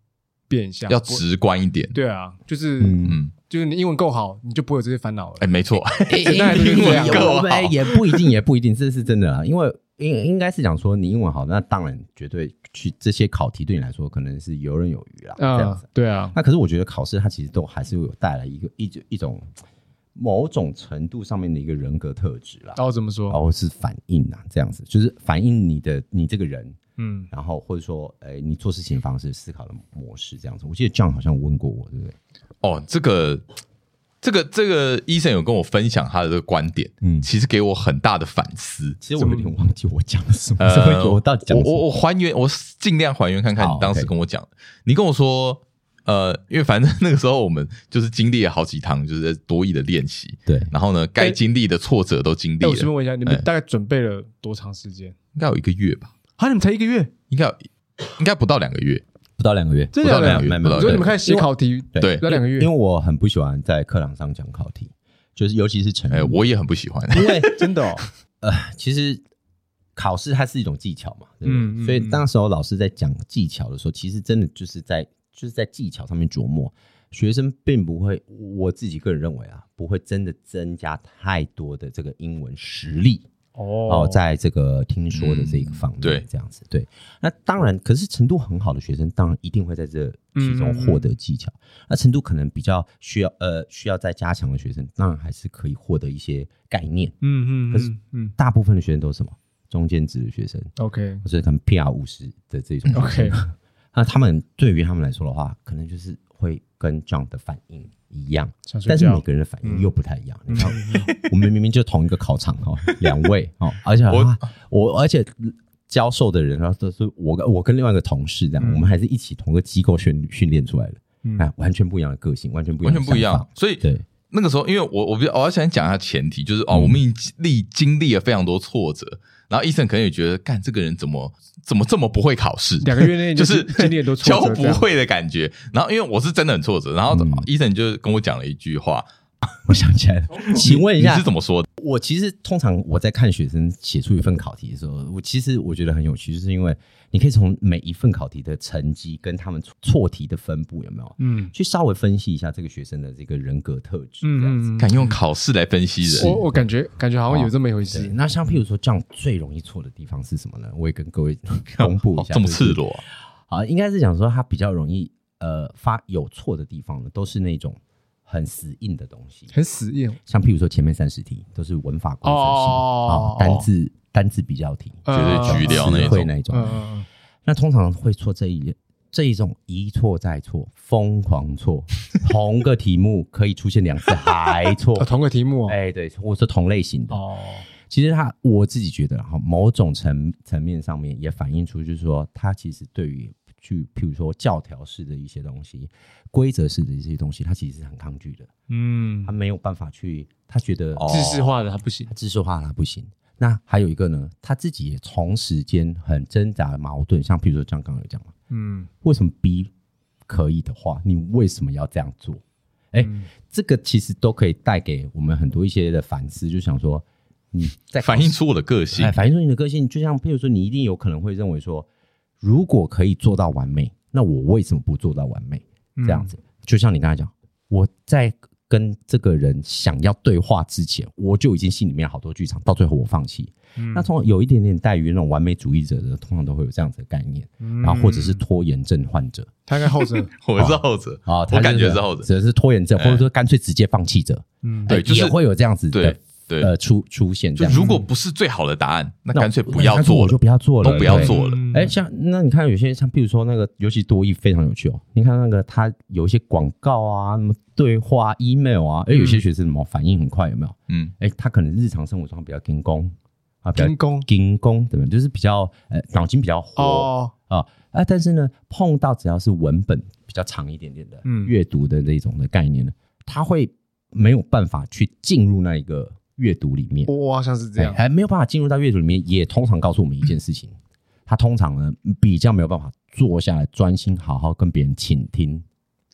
Speaker 3: 变一下，
Speaker 1: 要直观一点。
Speaker 3: 对啊，就是嗯，就是你英文够好，你就不会有这些烦恼了。
Speaker 1: 哎，没错，
Speaker 3: 英文
Speaker 2: 够好 也不一定，也不一定，这是真的啦。因为应应该是讲说，你英文好，那当然绝对去这些考题对你来说可能是游刃有余啦。这样子，
Speaker 3: 对啊。
Speaker 2: 那可是我觉得考试它其实都还是会有带来一个一种一种。某种程度上面的一个人格特质啦，
Speaker 3: 然后怎么说？
Speaker 2: 然后是反应啊，这样子就是反映你的你这个人，嗯，然后或者说，哎，你做事情方式、思考的模式这样子。我记得 John 好像问过我，对不对？
Speaker 1: 哦，这个这个这个，Eason 有跟我分享他的这个观点，嗯，其实给我很大的反思。
Speaker 2: 其实我有点忘记我讲的什么，呃、我到底讲
Speaker 1: 我我还原，我尽量还原看看你当时跟我讲的。你跟我说。呃，因为反正那个时候我们就是经历了好几趟，就是多义的练习。
Speaker 2: 对，
Speaker 1: 然后呢，该经历的挫折都经历了。
Speaker 3: 我先问一下，你们大概准备了多长时间？
Speaker 1: 应该有一个月吧？
Speaker 3: 啊，你们才一个月？
Speaker 1: 应该有应该不到两个月，
Speaker 2: 不到两个月，
Speaker 3: 不到两个月。所以你们开始写考题，
Speaker 1: 对，
Speaker 3: 不到两个月。
Speaker 2: 因为我很不喜欢在课堂上讲考题，就是尤其是成语，
Speaker 1: 我也很不喜欢。
Speaker 2: 因为 真的，哦，呃，其实考试它是一种技巧嘛，嗯，所以当时候老师在讲技巧的时候，其实真的就是在。就是在技巧上面琢磨，学生并不会，我自己个人认为啊，不会真的增加太多的这个英文实力哦，在这个听说的这个方面，对，这样子，对。那当然，可是程度很好的学生，当然一定会在这其中获得技巧。那程度可能比较需要呃需要再加强的学生，当然还是可以获得一些概念。嗯嗯。可是，嗯，大部分的学生都是什么？中间值的学生
Speaker 3: ，OK，
Speaker 2: 或者可能 PR 五十的这种
Speaker 3: ，OK。
Speaker 2: 那他们对于他们来说的话，可能就是会跟 John 的反应一样，但是每个人的反应又不太一样。嗯、你看，我们明明就同一个考场哈，两位哦，而且我我而且教授的人，然后都是我跟我跟另外一个同事这样，嗯、我们还是一起同个机构训训练出来的，哎、嗯，完全不一样的个性，完全不一样，
Speaker 1: 完全不一样。所以对那个时候，因为我我比较我要想讲一下前提，就是哦，我们已经历经历了非常多挫折。然后医生可能也觉得，干这个人怎么怎么这么不会考试？
Speaker 3: 两个月内就 是经历都教
Speaker 1: 不会的感觉。然后因为我是真的很挫折，然后医生就跟我讲了一句话，
Speaker 2: 我想起来了，请问一下
Speaker 1: 你是怎么说的？
Speaker 2: 我其实通常我在看学生写出一份考题的时候，我其实我觉得很有趣，就是因为。你可以从每一份考题的成绩跟他们错题的分布有没有？嗯，去稍微分析一下这个学生的这个人格特质，这样子。
Speaker 1: 敢用考试来分析人，
Speaker 3: 我我感觉感觉好像有这么一回事。
Speaker 2: 那像譬如说，这样最容易错的地方是什么呢？我也跟各位公布一下。
Speaker 1: 这么赤裸
Speaker 2: 啊？应该是讲说他比较容易呃发有错的地方呢，都是那种很死硬的东西，
Speaker 3: 很死硬。
Speaker 2: 像譬如说前面三十题都是文法规则性啊，单字。单字比较题，
Speaker 1: 绝对举掉那种，
Speaker 2: 那一种。那通常会错这一这一种一错再错，疯狂错，同个题目可以出现两次还错，
Speaker 3: 同个题目，
Speaker 2: 哎，对，或是同类型的。哦，其实他我自己觉得哈，某种层层面上面也反映出，就是说他其实对于去，譬如说教条式的一些东西、规则式的一些东西，他其实是很抗拒的。嗯，他没有办法去，他觉得
Speaker 3: 知识化的他不行，
Speaker 2: 知识化的他不行。那还有一个呢，他自己也同时间很挣扎的矛盾，像譬如说像刚刚有讲嘛，嗯，为什么 B 可以的话，你为什么要这样做？哎、这个其实都可以带给我们很多一些的反思，就想说你在
Speaker 1: 反映出我的个性，
Speaker 2: 哎，反映出你的个性，就像譬如说，你一定有可能会认为说，如果可以做到完美，那我为什么不做到完美？这样子，嗯、就像你刚才讲，我在。跟这个人想要对话之前，我就已经心里面好多剧场，到最后我放弃。嗯、那通常有一点点带于那种完美主义者的，通常都会有这样子的概念，嗯、然后或者是拖延症患者，
Speaker 3: 他应该后者，
Speaker 1: 我是后者啊，我感觉是后者，
Speaker 2: 只是拖延症，或者说干脆直接放弃者，嗯，对，也会有这样子的。对，呃，出出现，
Speaker 1: 就如果不是最好的答案，那干脆不要做了，
Speaker 2: 就不要做了，
Speaker 1: 都不要做了。
Speaker 2: 哎，像那你看有些像，比如说那个，尤其多益非常有趣哦。你看那个，他有一些广告啊，什么对话、email 啊，哎，有些学生什么反应很快，有没有？嗯，哎，他可能日常生活中比较紧工啊，比较紧工，紧工，对吧？就是比较呃脑筋比较活啊啊，但是呢，碰到只要是文本比较长一点点的，嗯，阅读的那种的概念呢，他会没有办法去进入那一个。阅读里面，
Speaker 3: 我好像是这样，
Speaker 2: 还没有办法进入到阅读里面，也通常告诉我们一件事情，他通常呢比较没有办法坐下来专心好好跟别人倾听，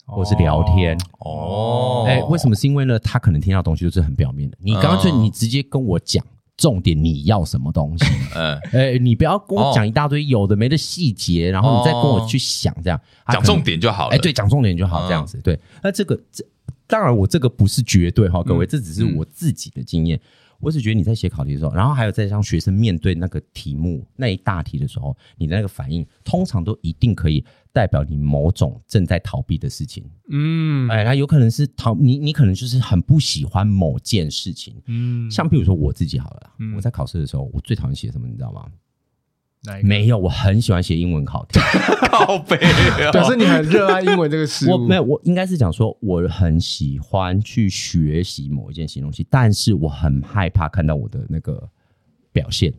Speaker 2: 或是聊天。哦，哎，为什么？是因为呢，他可能听到东西就是很表面的。你干脆你直接跟我讲，重点你要什么东西？嗯，哎，你不要跟我讲一大堆有的没的细节，然后你再跟我去想这样，
Speaker 1: 讲重点就好了。
Speaker 2: 哎，对，讲重点就好，这样子。对，那这个这当然我这个不是绝对哈，各位，这只是我自己的经验。我只觉得你在写考题的时候，然后还有在让学生面对那个题目那一大题的时候，你的那个反应通常都一定可以代表你某种正在逃避的事情。嗯，哎，他有可能是逃你，你可能就是很不喜欢某件事情。嗯，像比如说我自己好了，嗯、我在考试的时候，我最讨厌写什么，你知道吗？没有，我很喜欢写英文考题，
Speaker 1: 靠北。
Speaker 3: 表示你很热爱英文这个事。
Speaker 2: 我没有，我应该是讲说，我很喜欢去学习某一件新东西，但是我很害怕看到我的那个表现。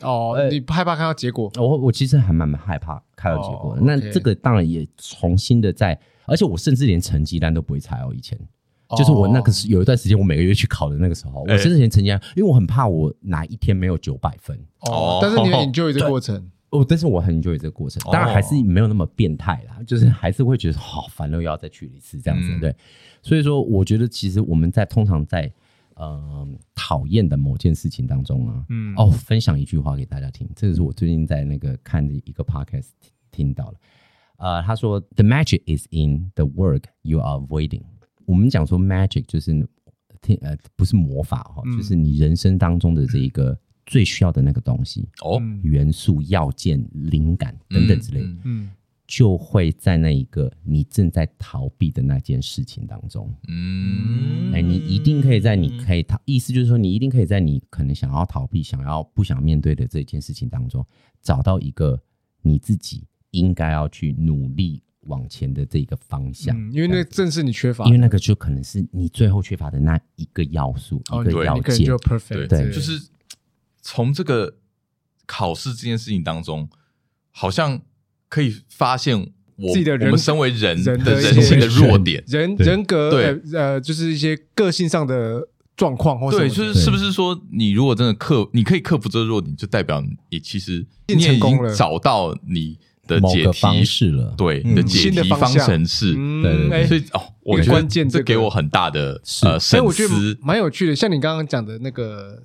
Speaker 3: 哦，你不害怕看到结果？
Speaker 2: 我我其实还蛮蛮害怕看到结果的。那这个当然也重新的在，而且我甚至连成绩单都不会猜哦，以前。就是我那个是有一段时间，我每个月去考的那个时候，我甚至连成绩，因为我很怕我哪一天没有九百分。
Speaker 3: 哦，但是你很 enjoy 这个过程。
Speaker 2: 哦，但是我很 enjoy 这个过程，当然还是没有那么变态啦，就是还是会觉得好烦，又要再去一次这样子，对。所以说，我觉得其实我们在通常在呃讨厌的某件事情当中啊，嗯，哦，分享一句话给大家听，这个是我最近在那个看的一个 podcast 听到了，呃，他说：“The magic is in the work you are avoiding。”我们讲说 magic 就是天呃不是魔法哈，嗯、就是你人生当中的这一个最需要的那个东西哦，元素、要件、灵感等等之类的，嗯，嗯。就会在那一个你正在逃避的那件事情当中，嗯，哎，你一定可以在你可以逃，意思就是说你一定可以在你可能想要逃避、想要不想面对的这件事情当中，找到一个你自己应该要去努力。往前的这个方向，
Speaker 3: 嗯，因为那正是你缺乏，
Speaker 2: 因为那个就可能是你最后缺乏的那一个要素，
Speaker 3: 哦、
Speaker 2: 一个要件。
Speaker 3: 就 perfect，
Speaker 1: 对，就是从这个考试这件事情当中，好像可以发现我自己的人，我们身为人的人性的弱点，
Speaker 3: 人人格，对，呃，就是一些个性上的状况，或
Speaker 1: 对，就是是不是说你如果真的克，你可以克服这个弱点，就代表你其实你也已经找到你。的解题
Speaker 2: 方式了，
Speaker 1: 对，的解题方程式，对对，所以哦，我觉得这给我很大的呃，所以我觉得
Speaker 3: 蛮有趣的。像你刚刚讲的那个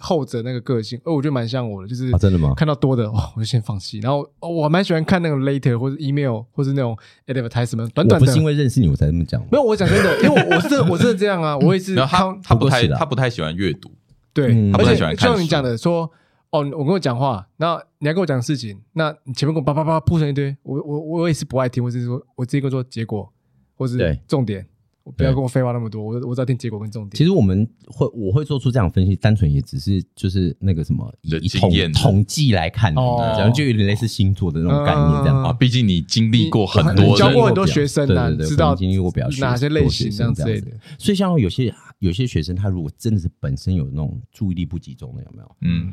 Speaker 3: 后者那个个性，哦，我觉得蛮像我的，就是
Speaker 2: 真的吗？
Speaker 3: 看到多的哦，我就先放弃。然后我蛮喜欢看那个 later 或者 email 或者那种 advertisement 短短的。
Speaker 2: 不是因为认识你我才这么讲，
Speaker 3: 没有，我讲真的，因为我我是我是这样啊，我也是。
Speaker 1: 他他不太他不太喜欢阅读，
Speaker 3: 对，
Speaker 1: 他不太喜欢看。
Speaker 3: 像你讲的说。哦，我跟我讲话，那你要跟我讲事情，那你前面跟我叭叭叭铺成一堆，我我我也是不爱听，或者是说我直接跟我说结果，或是重点，对不要跟我废话那么多，我我只要听结果跟重点。
Speaker 2: 其实我们会我会做出这样分析，单纯也只是就是那个什么以统统计来看，哦，然后就有点类似星座的那种概念这样啊。毕
Speaker 1: 竟你经历过很多，
Speaker 3: 教过很多学生啊，知道
Speaker 2: 经历过比较
Speaker 3: 哪些类型这样之类的。
Speaker 2: 所以像有些有些学生，他如果真的是本身有那种注意力不集中的，有没有？嗯。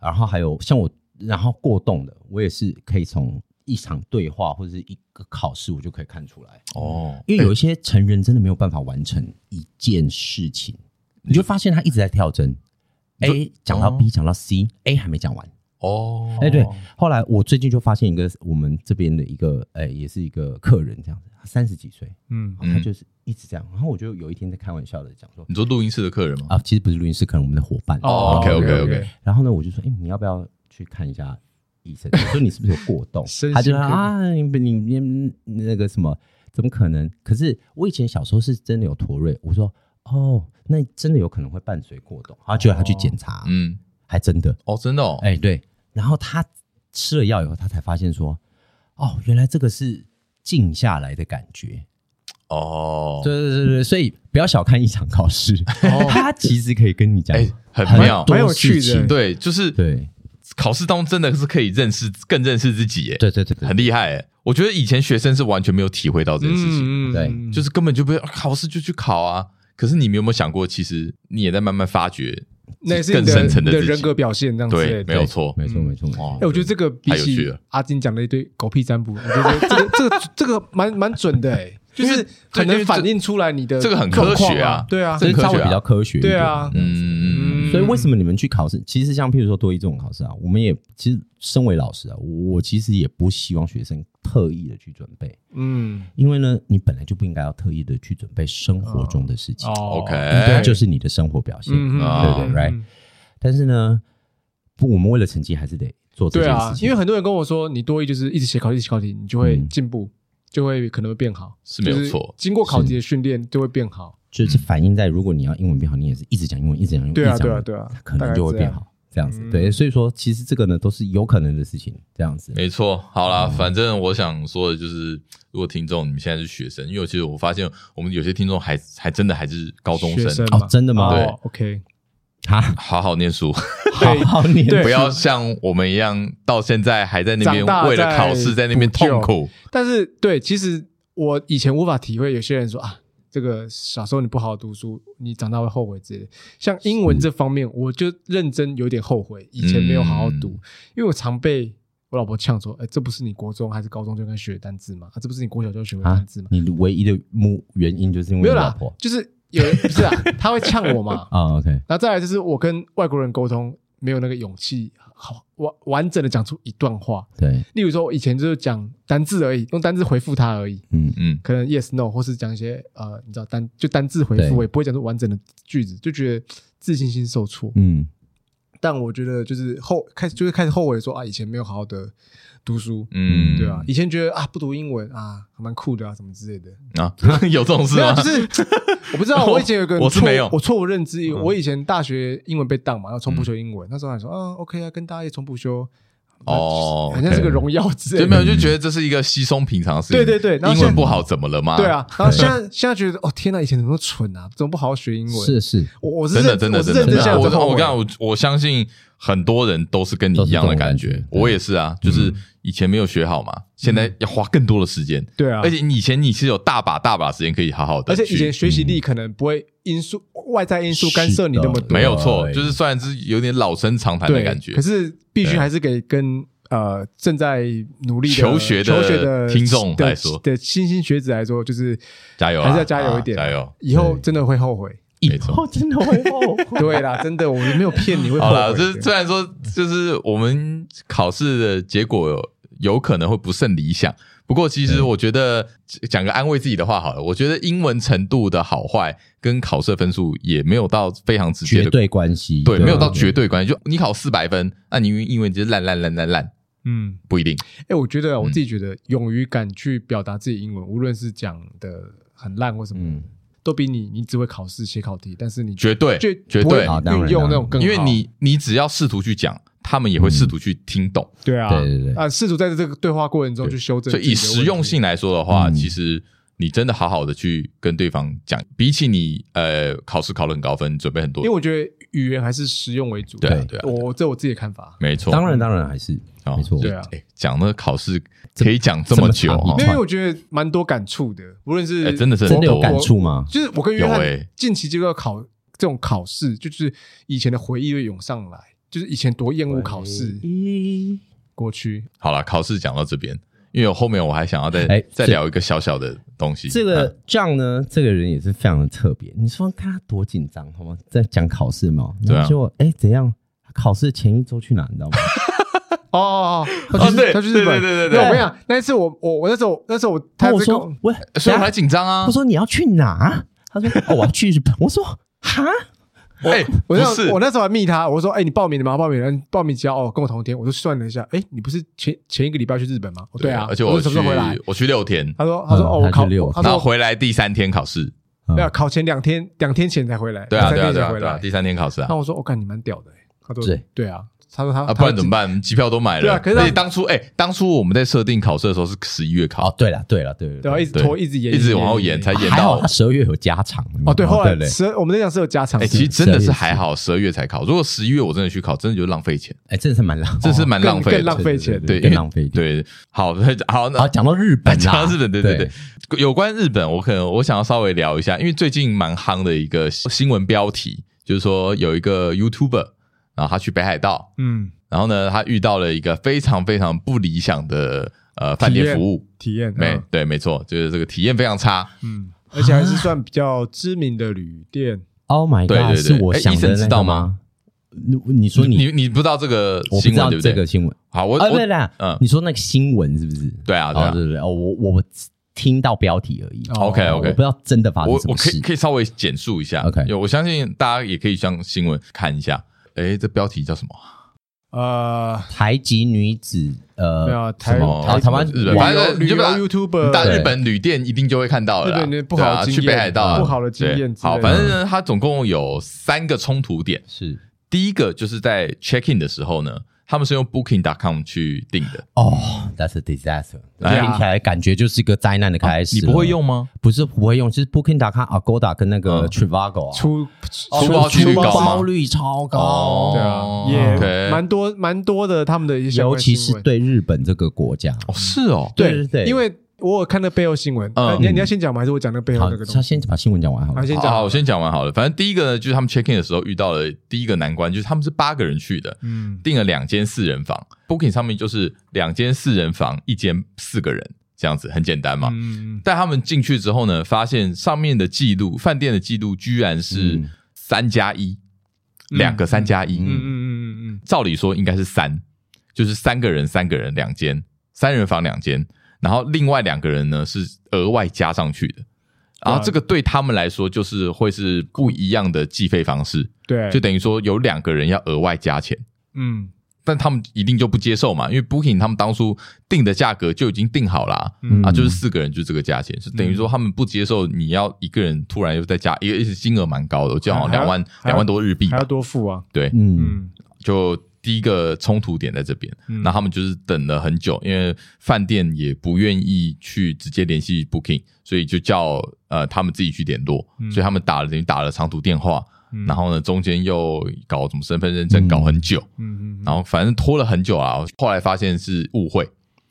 Speaker 2: 然后还有像我，然后过动的，我也是可以从一场对话或者是一个考试，我就可以看出来哦。因为有一些成人真的没有办法完成一件事情，你就发现他一直在跳针，A 讲到 B 讲到 C，A 还没讲完哦。哎，对，后来我最近就发现一个我们这边的一个，哎，也是一个客人这样子，他三十几岁，嗯，他就是。一直这样，然后我就有一天在开玩笑的讲说：“
Speaker 1: 你做录音室的客人吗？”
Speaker 2: 啊，其实不是录音室，可能我们的伙伴。
Speaker 1: 哦，OK OK OK。
Speaker 2: 然后呢，我就说：“哎，你要不要去看一下医生？我说你是不是有过动？” 他就说：“啊，你你你那个什么，怎么可能？可是我以前小时候是真的有驼瑞。”我说：“哦，那真的有可能会伴随过动。”他就要他去检查，嗯，还真的
Speaker 1: 哦，真的哦，
Speaker 2: 哎对。然后他吃了药以后，他才发现说：“哦，原来这个是静下来的感觉。”哦，对对对对，所以不要小看一场考试，它其实可以跟你讲，
Speaker 1: 很妙，
Speaker 3: 蛮有趣的。
Speaker 1: 对，就是对，考试当中真的是可以认识、更认识自己，耶。
Speaker 2: 对对对，
Speaker 1: 很厉害。我觉得以前学生是完全没有体会到这件事情，对，就是根本就不要考试就去考啊。可是你们有没有想过，其实你也在慢慢发掘那是更深层的
Speaker 3: 人格表现，这样子。
Speaker 1: 对，没有错，
Speaker 2: 没错，没错。
Speaker 3: 哎，我觉得这个比起阿金讲的一堆狗屁占卜，我觉得这个 这个这个蛮蛮准的，哎。就是很能反映出来你的
Speaker 1: 这个很科学啊，
Speaker 3: 对啊，
Speaker 2: 这个稍微比较科学，
Speaker 3: 对啊，
Speaker 2: 嗯，所以为什么你们去考试？其实像譬如说多一这种考试啊，我们也其实身为老师啊，我其实也不希望学生特意的去准备，嗯，因为呢，你本来就不应该要特意的去准备生活中的事情，OK，这就是你的生活表现，对不对？Right？但是呢，不，我们为了成绩还是得做这件事情。对啊，
Speaker 3: 因为很多人跟我说，你多一就是一直写考题，写考题，你就会进步，嗯、就会可能会变好，
Speaker 1: 是没有错。
Speaker 3: 经过考级的训练，就会变好。
Speaker 2: 就是反映在，如果你要英文变好，你也是一直讲英文，一直讲英文，
Speaker 3: 对啊，对啊，对啊，
Speaker 2: 可能就会变好。这样子，嗯、对，所以说其实这个呢都是有可能的事情，这样子。
Speaker 1: 没错，好啦，嗯、反正我想说的就是，如果听众你们现在是学生，因为其实我发现我们有些听众还还真的还是高中生，
Speaker 3: 生
Speaker 2: 哦，真的吗？
Speaker 1: 对、
Speaker 3: 哦、，OK，
Speaker 2: 哈，
Speaker 1: 好好念书，
Speaker 2: 好好念，
Speaker 1: 不要像我们一样到现在还在那边为了考试在那边痛苦。
Speaker 3: 但是，对，其实我以前无法体会，有些人说啊。这个小时候你不好好读书，你长大会后悔之类的。像英文这方面，我就认真有点后悔，以前没有好好读，嗯、因为我常被我老婆呛说：“哎，这不是你国中还是高中就该学单字吗？啊，这不是你国小就学会单字吗？”
Speaker 2: 你唯一的目原因就是因为老婆，
Speaker 3: 就是有人 不是啊，他会呛我嘛。
Speaker 2: 啊，OK。
Speaker 3: 然后再来就是我跟外国人沟通没有那个勇气。好完完整的讲出一段话，
Speaker 2: 对，
Speaker 3: 例如说，我以前就是讲单字而已，用单字回复他而已，
Speaker 2: 嗯嗯，
Speaker 3: 可能 yes no，或是讲一些呃，你知道单就单字回复，我也不会讲出完整的句子，就觉得自信心受挫，
Speaker 2: 嗯，
Speaker 3: 但我觉得就是后开始就会开始后悔说啊，以前没有好好的。读书，
Speaker 1: 嗯，
Speaker 3: 对啊，以前觉得啊，不读英文啊，还蛮酷的啊，什么之类的
Speaker 1: 啊，有这种事吗？
Speaker 3: 就是我不知道，我以前有个
Speaker 1: 我是没有，
Speaker 3: 我错误认知，我以前大学英文被当嘛，要重补修英文，那时候还说啊，OK 啊，跟大家一起重补修，哦，好像是个荣耀之类，
Speaker 1: 就没有就觉得这是一个稀松平常的事情，
Speaker 3: 对对对，
Speaker 1: 英文不好怎么了吗？
Speaker 3: 对啊，然后现在 现在觉得哦，天呐，以前怎么那么蠢啊，怎么不好好学英文？
Speaker 2: 是是，
Speaker 3: 我我是
Speaker 1: 真的真的真的，我我刚我我相信。很多人都是跟你一样的感觉，我也是啊，就是以前没有学好嘛，现在要花更多的时间。
Speaker 3: 对啊，
Speaker 1: 而且以前你是有大把大把时间可以好好的，
Speaker 3: 而且以前学习力可能不会因素外在因素干涉你那么多。
Speaker 1: 没有错，就是虽然是有点老生常谈的感觉，
Speaker 3: 可是必须还是给跟呃正在努力
Speaker 1: 求学
Speaker 3: 求学的
Speaker 1: 听众来说。
Speaker 3: 的新兴学子来说，就是
Speaker 1: 加油，
Speaker 3: 还是要加油一点，
Speaker 1: 加油，
Speaker 3: 以后真的会后悔。
Speaker 2: 以后真的会后悔，
Speaker 3: 对啦，真的，我们没有骗你会后悔。
Speaker 1: 好了，就是虽然说，就是我们考试的结果有，有可能会不甚理想，不过其实我觉得讲个安慰自己的话好了。我觉得英文程度的好坏跟考试分数也没有到非常直接的
Speaker 2: 绝对关系，
Speaker 1: 对，没有到绝对关系。就你考四百分，那你英文就是烂烂烂烂烂，嗯，不一定。
Speaker 3: 哎，我觉得我自己觉得，勇于敢去表达自己英文，无论是讲的很烂或什么。都比你，你只会考试写考题，但是你
Speaker 1: 绝对绝绝对
Speaker 3: 运用那种更好，
Speaker 1: 因为你你只要试图去讲，他们也会试图去听懂。
Speaker 3: 对啊，
Speaker 2: 对对对
Speaker 3: 啊，试图在这个对话过程中去修正。
Speaker 1: 所以以实用性来说的话，其实你真的好好的去跟对方讲，比起你呃考试考了很高分，准备很多，
Speaker 3: 因为我觉得语言还是实用为主。
Speaker 1: 对对，
Speaker 3: 我这我自己的看法，
Speaker 1: 没错，
Speaker 2: 当然当然还是没错。
Speaker 3: 对啊，
Speaker 1: 讲那个考试。可以讲这么久，
Speaker 3: 因为我觉得蛮多感触的。无论是
Speaker 1: 真的是
Speaker 2: 真的有感触吗？
Speaker 3: 就是我跟约翰近期就要考这种考试，就是以前的回忆会涌上来，就是以前多厌恶考试。过去
Speaker 1: 好了，考试讲到这边，因为后面我还想要再再聊一个小小的东西。
Speaker 2: 这个 John 呢，这个人也是非常的特别。你说看他多紧张，好吗？在讲考试嘛，然后就哎怎样？考试前一周去哪？你知道吗？
Speaker 3: 哦哦哦，他去他去日本，对对对对。我跟你讲，那一次我我我那时候那时候我他
Speaker 2: 我说喂，
Speaker 1: 所以我还紧张啊。
Speaker 2: 他说你要去哪？他说哦我要去日本。我说哈，
Speaker 1: 哎，
Speaker 3: 我那我那时候还密他，我说哎你报名了吗？报名了，报名只要？哦跟我同一天。我就算了一下，哎你不是前前一个礼拜去日本吗？对啊，
Speaker 1: 而且我什么时候回来？我去六天。
Speaker 3: 他说他说哦我考六，
Speaker 1: 然后回来第三天考试，
Speaker 3: 没有考前两天两天前才回来。
Speaker 1: 对啊对啊对啊，第三天考试啊。
Speaker 3: 那我说我看你蛮屌的，他说对对啊。他说他啊，
Speaker 1: 不然怎么办？机票都买了。对啊，可是当初哎，当初我们在设定考试的时候是十一月考。
Speaker 2: 哦，对了，对了，对了，
Speaker 3: 对，一直拖，一直延，
Speaker 1: 一直往后延，才延到
Speaker 2: 十二月有加长。
Speaker 3: 哦，对，后来十我们那讲是有加长。
Speaker 1: 哎，其实真的是还好，十二月才考。如果十一月我真的去考，真的就是浪费钱。
Speaker 2: 哎，真的是蛮浪，
Speaker 1: 真是蛮浪费，
Speaker 3: 更浪费钱，
Speaker 1: 对，
Speaker 2: 更浪费。
Speaker 1: 对，好，好，
Speaker 2: 好，讲到日本，
Speaker 1: 讲到日本，对对对。有关日本，我可能我想要稍微聊一下，因为最近蛮夯的一个新闻标题，就是说有一个 YouTuber，然后他去北海道，嗯。然后呢，他遇到了一个非常非常不理想的呃饭店服务
Speaker 3: 体验，
Speaker 1: 没对，没错，就是这个体验非常差，
Speaker 3: 嗯，而且还是算比较知名的旅店。
Speaker 2: Oh my god！对对对，是我想的，知道吗？你你说你
Speaker 1: 你你不知道这个新闻对不对？
Speaker 2: 这个新闻
Speaker 1: 好，我我
Speaker 2: 嗯，你说那个新闻是不是？
Speaker 1: 对啊，对
Speaker 2: 对对哦，我我听到标题而已。
Speaker 1: OK OK，我
Speaker 2: 不知道真的发生什么事。
Speaker 1: 我可以可以稍微简述一下。
Speaker 2: OK，
Speaker 1: 有我相信大家也可以上新闻看一下。哎，这标题叫什么？
Speaker 3: 呃，
Speaker 2: 台籍女子，呃，
Speaker 3: 没有台
Speaker 2: 台台湾
Speaker 1: 日本，反正
Speaker 3: 你就把 YouTube
Speaker 1: 打日本旅店一定就会看到了。
Speaker 3: 对，不好
Speaker 1: 去北海道
Speaker 3: 不好的经验。
Speaker 1: 好，反正呢，它总共有三个冲突点。
Speaker 2: 是
Speaker 1: 第一个就是在 check in 的时候呢。他们是用 Booking.com 去订的
Speaker 2: 哦，That's a disaster。听起来感觉就是一个灾难的开始。
Speaker 1: 你不会用吗？
Speaker 2: 不是不会用，就是 Booking.com、Agoda 跟那个 Trivago
Speaker 3: 出
Speaker 1: 出包率高，
Speaker 2: 出包率超高。
Speaker 3: 对啊，也蛮多蛮多的，他们的一些，
Speaker 2: 尤其是对日本这个国家。
Speaker 1: 哦，是哦，
Speaker 2: 对对对，
Speaker 3: 因为。我有看那背后新闻，嗯，你你要先讲吗？还是我讲那背后那个东西？
Speaker 2: 他先把新闻讲完好了。
Speaker 3: 先讲，
Speaker 1: 好，我先讲完好了。反正第一个呢，就是他们 check in 的时候遇到了第一个难关，就是他们是八个人去的，嗯，订了两间四人房，Booking 上面就是两间四人房，一间四个人这样子，很简单嘛。嗯，但他们进去之后呢，发现上面的记录，饭店的记录居然是三加一，两个三加一，嗯嗯嗯嗯嗯，照理说应该是三，就是三个人三个人两间，三人房两间。然后另外两个人呢是额外加上去的，然后这个对他们来说就是会是不一样的计费方式，
Speaker 3: 对，
Speaker 1: 就等于说有两个人要额外加钱，嗯，但他们一定就不接受嘛，因为 Booking 他们当初定的价格就已经定好了，嗯、啊，就是四个人就这个价钱，是等于说他们不接受你要一个人突然又再加，一个是金额蛮高的，我记得好像两万两万多日币，
Speaker 3: 还要多付啊，
Speaker 1: 对，嗯，就。第一个冲突点在这边，那他们就是等了很久，因为饭店也不愿意去直接联系 Booking，所以就叫呃他们自己去联络，所以他们打了等于打了长途电话，然后呢中间又搞什么身份认证搞很久，然后反正拖了很久啊，后来发现是误会，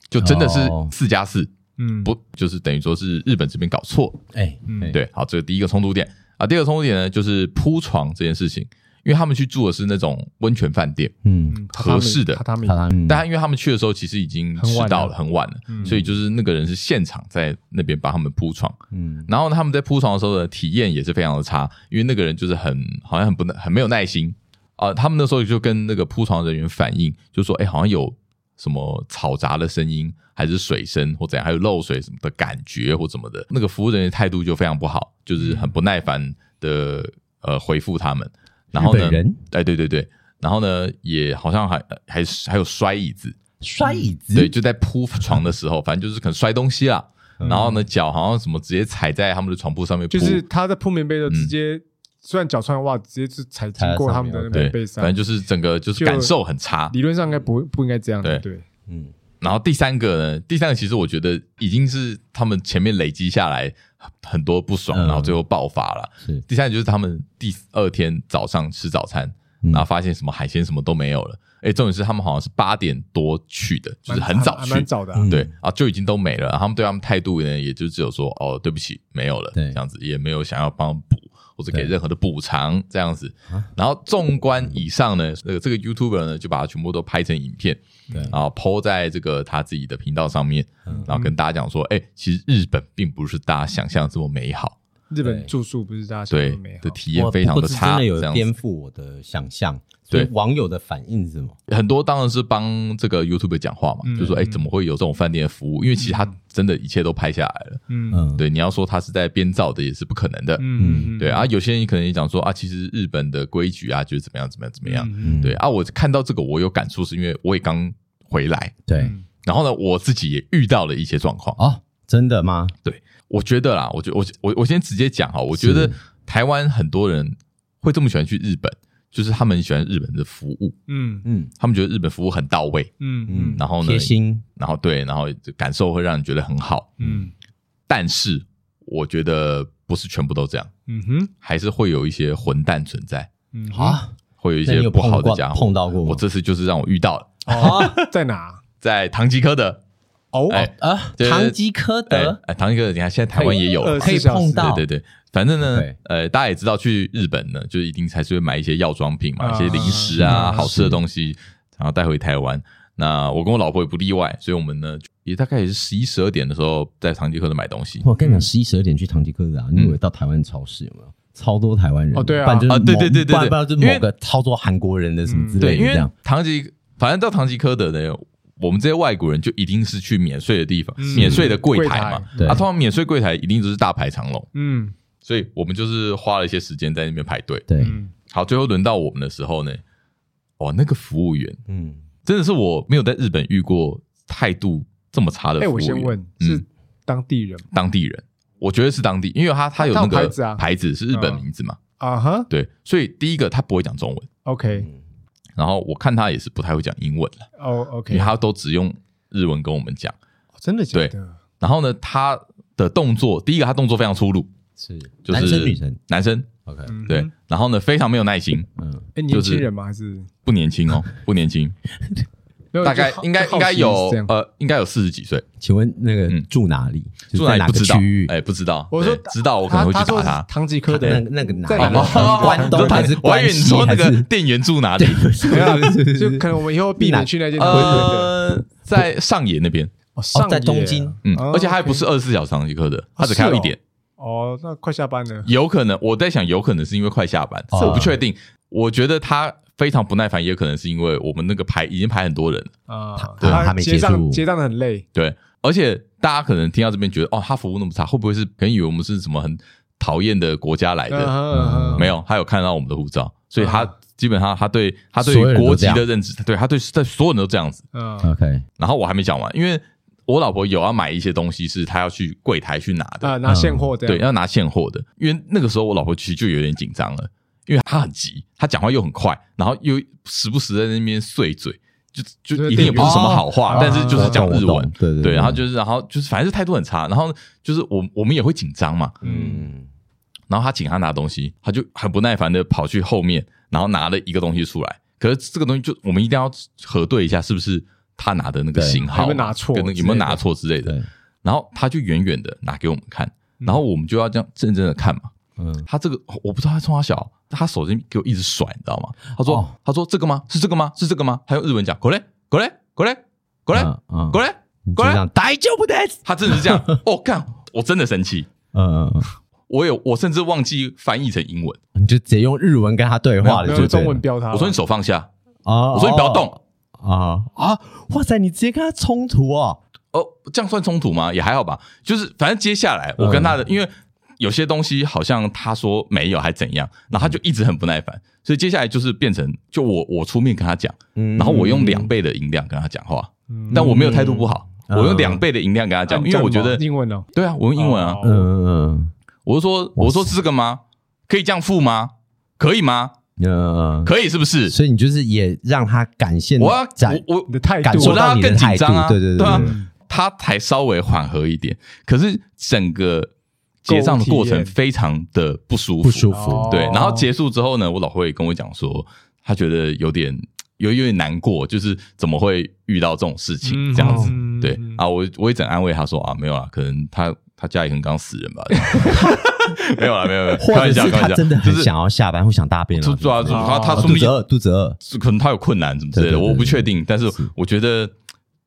Speaker 1: 就真的是四加四，嗯，不就是等于说是日本这边搞错，哎，对，好，这个第一个冲突点啊，第二个冲突点呢就是铺床这件事情。因为他们去住的是那种温泉饭店，嗯，合适的。榻榻米，但因为他们去的时候其实已经迟到了，很晚了，所以就是那个人是现场在那边帮他们铺床，嗯，然后他们在铺床的时候的体验也是非常的差，因为那个人就是很好像很不很没有耐心。啊，他们那时候就跟那个铺床人员反映，就说，哎，好像有什么嘈杂的声音，还是水声或怎样，还有漏水什么的感觉或什么的，那个服务人员态度就非常不好，就是很不耐烦的呃回复他们。然后呢？哎，对对对，然后呢，也好像还还还有摔椅子，
Speaker 2: 摔椅子，
Speaker 1: 对，就在铺床的时候，反正就是可能摔东西啦。然后呢，脚好像什么直接踩在他们的床铺上面，
Speaker 3: 就是他在铺棉被的直接，虽然脚穿袜子，直接是踩经过他们的棉被上，
Speaker 1: 反正就是整个就是感受很差。
Speaker 3: 理论上应该不不应该这样，对对，
Speaker 1: 嗯。然后第三个呢，第三个其实我觉得已经是他们前面累积下来。很多不爽，然后最后爆发了。是第三个就是他们第二天早上吃早餐，然后发现什么海鲜什么都没有了。哎，重点是他们好像是八点多去的，就是很早去，
Speaker 3: 蛮早的。
Speaker 1: 对啊，就已经都没了。他们对他们态度呢，也就只有说哦，对不起，没有了，这样子也没有想要帮补或者给任何的补偿这样子。然后纵观以上呢，这个这个 YouTuber 呢就把它全部都拍成影片。对，然后 po 在这个他自己的频道上面，然后跟大家讲说，哎，其实日本并不是大家想象这么美好。
Speaker 3: 日本住宿不是大家想象的美好，
Speaker 1: 的体验非常的差，
Speaker 2: 真的有颠覆我的想象。对网友的反应是什么？
Speaker 1: 很多当然是帮这个 YouTube 讲话嘛，就说，哎，怎么会有这种饭店的服务？因为其实他真的一切都拍下来了。嗯，对，你要说他是在编造的，也是不可能的。嗯，对啊，有些人可能也讲说啊，其实日本的规矩啊，就是怎么样怎么样怎么样。对啊，我看到这个我有感触，是因为我也刚。回来，
Speaker 2: 对，
Speaker 1: 然后呢，我自己也遇到了一些状况
Speaker 2: 哦，真的吗？
Speaker 1: 对，我觉得啦，我觉我我我先直接讲哈，我觉得台湾很多人会这么喜欢去日本，就是他们很喜欢日本的服务，嗯。嗯，他们觉得日本服务很到位，嗯嗯，然后呢，
Speaker 2: 贴心，
Speaker 1: 然后对，然后感受会让人觉得很好，嗯，但是我觉得不是全部都这样，嗯哼，还是会有一些混蛋存在，嗯啊，会有一些不好的家伙。
Speaker 2: 碰到过，
Speaker 1: 我这次就是让我遇到了。
Speaker 3: 哦，在哪？
Speaker 1: 在唐吉诃德。
Speaker 3: 哦，
Speaker 2: 哎啊，唐吉诃德，
Speaker 1: 哎，唐吉诃德，你看现在台湾也有，
Speaker 2: 可以碰到，
Speaker 1: 对对对，反正呢，呃，大家也知道，去日本呢，就一定还是会买一些药妆品嘛，一些零食啊，好吃的东西，然后带回台湾。那我跟我老婆也不例外，所以我们呢，也大概也是十一十二点的时候在唐吉诃德买东西。
Speaker 2: 我跟你讲，十一十二点去唐吉诃德啊，你以为到台湾超市有没有？超多台湾人
Speaker 3: 哦，对啊，
Speaker 1: 啊，对对对对，不然
Speaker 2: 就是某个超多韩国人的什么之类的，
Speaker 1: 因为唐吉。反正到唐吉诃德呢，我们这些外国人就一定是去免税的地方，嗯、免税的柜台嘛。啊，通常免税柜台一定都是大排长龙。嗯，所以我们就是花了一些时间在那边排队。
Speaker 2: 对，
Speaker 1: 好，最后轮到我们的时候呢，哦，那个服务员，嗯，真的是我没有在日本遇过态度这么差的服务员。哎，
Speaker 3: 我先问，是当地人？
Speaker 1: 当地人，我觉得是当地，因为他他有那个牌子啊，牌子是日本名字嘛，
Speaker 3: 啊哈，
Speaker 1: 对，所以第一个他不会讲中文
Speaker 3: ，OK，
Speaker 1: 然后我看他也是不太会讲英文了，
Speaker 3: 哦，OK，
Speaker 1: 因为他都只用日文跟我们讲，
Speaker 3: 真的假的？
Speaker 1: 对，然后呢，他的动作，第一个他动作非常粗鲁，
Speaker 2: 是，
Speaker 1: 就是男
Speaker 2: 生女生，
Speaker 1: 男生。
Speaker 2: OK，
Speaker 1: 对，然后呢，非常没有耐心。
Speaker 3: 嗯，哎，年轻人吗？还是
Speaker 1: 不年轻哦？不年轻，大概应该应该有呃，应该有四十几岁。
Speaker 2: 请问那个住哪里？
Speaker 1: 住在哪个区域？哎，不知道。
Speaker 3: 我说
Speaker 1: 知道，我可能会去打他。
Speaker 3: 唐吉诃德
Speaker 2: 那个哪？
Speaker 1: 关东还是关西？说那个店员住哪里？
Speaker 3: 就可能我们以后避免去那间。
Speaker 1: 呃，在上野那边。
Speaker 2: 哦，在东京。
Speaker 1: 嗯，而且还不是二十四小时唐吉诃德，他只开到一点。
Speaker 3: 哦，那快下班了。
Speaker 1: 有可能，我在想，有可能是因为快下班，这我不确定。我觉得他非常不耐烦，也可能是因为我们那个排已经排很多人
Speaker 3: 啊，对，他没结束，结账的很累。
Speaker 1: 对，而且大家可能听到这边觉得，哦，他服务那么差，会不会是可能以为我们是什么很讨厌的国家来的？没有，他有看到我们的护照，所以他基本上他对他对国籍的认知，对他对在所有人都这样子。
Speaker 2: 嗯，OK。
Speaker 1: 然后我还没讲完，因为。我老婆有要买一些东西，是她要去柜台去拿的
Speaker 3: 啊，拿现货的。
Speaker 1: 对，要拿现货的。因为那个时候我老婆其实就有点紧张了，因为她很急，她讲话又很快，然后又时不时在那边碎嘴，就就一定也不是什么好话，但是就是讲日文，对对对。然后就是，然后就是，反正是态度很差。然后就是我我们也会紧张嘛，嗯。然后她请她拿东西，她就很不耐烦的跑去后面，然后拿了一个东西出来。可是这个东西就我们一定要核对一下，是不是？他拿的那个型号有没有拿错？有没有拿错之类的？然后他就远远的拿给我们看，然后我们就要这样认真的看嘛。嗯，他这个我不知道他冲他小，他手机给我一直甩，你知道吗？他说：“他说这个吗？是这个吗？是这个吗？”他用日文讲：“过来，过来，过来，过来，过来，过来。”大丈夫です。他真的是这样。哦，干！我真的生气。嗯嗯，我有，我甚至忘记翻译成英文，
Speaker 2: 你就直接用日文跟他对话了，就
Speaker 3: 中文标他。
Speaker 1: 我说你手放下啊！我说你不要动。
Speaker 2: 啊啊！哇塞，你直接跟他冲突哦？
Speaker 1: 哦，这样算冲突吗？也还好吧。就是反正接下来我跟他的，因为有些东西好像他说没有还怎样，然后他就一直很不耐烦，所以接下来就是变成就我我出面跟他讲，然后我用两倍的音量跟他讲话，但我没有态度不好，我用两倍的音量跟他讲，因为我觉得
Speaker 3: 英文哦，
Speaker 1: 对啊，我用英文啊，嗯嗯，我就说我说是这个吗？可以这样付吗？可以吗？
Speaker 2: 呃，
Speaker 1: 可以是不是？
Speaker 2: 所以你就是也让他感谢
Speaker 1: 我，我我的态度，我让他更紧张啊，对对对，他才稍微缓和一点。可是整个结账的过程非常的不舒服，
Speaker 2: 不舒服。
Speaker 1: 对，然后结束之后呢，我老婆也跟我讲说，他觉得有点有有点难过，就是怎么会遇到这种事情这样子？对啊，我我也整安慰他说啊，没有啦，可能他他家里可能刚死人吧。没有了，没有没有，
Speaker 2: 或者是他真的很想要下班，或想大便了。
Speaker 1: 他他
Speaker 2: 肚子饿，肚子饿，
Speaker 1: 可能他有困难什么之类的，我不确定。但是我觉得，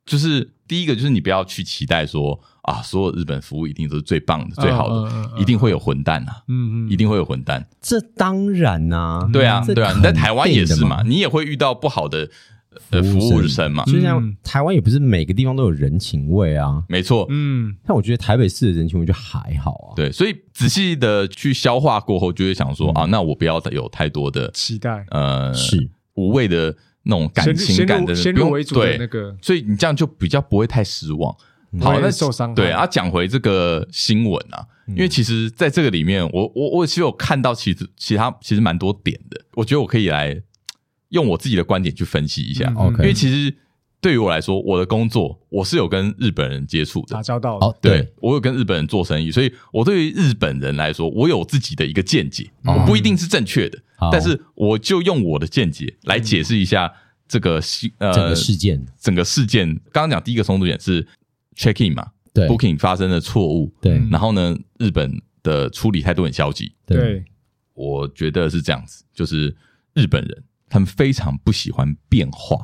Speaker 1: 就是第一个就是你不要去期待说啊，所有日本服务一定都是最棒的、最好的，一定会有混蛋啊，嗯嗯，一定会有混蛋。
Speaker 2: 这当然啊，
Speaker 1: 对啊，对啊，你在台湾也是嘛，你也会遇到不好的。呃，服务生。嘛，
Speaker 2: 就像台湾也不是每个地方都有人情味啊，
Speaker 1: 没错，
Speaker 3: 嗯，
Speaker 2: 但我觉得台北市的人情味就还好啊，
Speaker 1: 对，所以仔细的去消化过后，就会想说啊，那我不要有太多的
Speaker 3: 期待，
Speaker 1: 呃，是。无谓的那种感情感的，
Speaker 3: 先入为主的那个，
Speaker 1: 所以你这样就比较不会太失望，
Speaker 3: 好，那受伤，
Speaker 1: 对啊，讲回这个新闻啊，因为其实在这个里面，我我我其实有看到，其实其他其实蛮多点的，我觉得我可以来。用我自己的观点去分析一下，因为其实对于我来说，我的工作我是有跟日本人接触的，
Speaker 3: 打交道。
Speaker 1: 哦，对，我有跟日本人做生意，所以我对于日本人来说，我有自己的一个见解，我不一定是正确的，但是我就用我的见解来解释一下这个事呃
Speaker 2: 整个事件。
Speaker 1: 整个事件刚刚讲第一个冲突点是 check in 嘛，对，booking 发生的错误，
Speaker 2: 对，
Speaker 1: 然后呢，日本的处理态度很消极，
Speaker 3: 对，
Speaker 1: 我觉得是这样子，就是日本人。他们非常不喜欢变化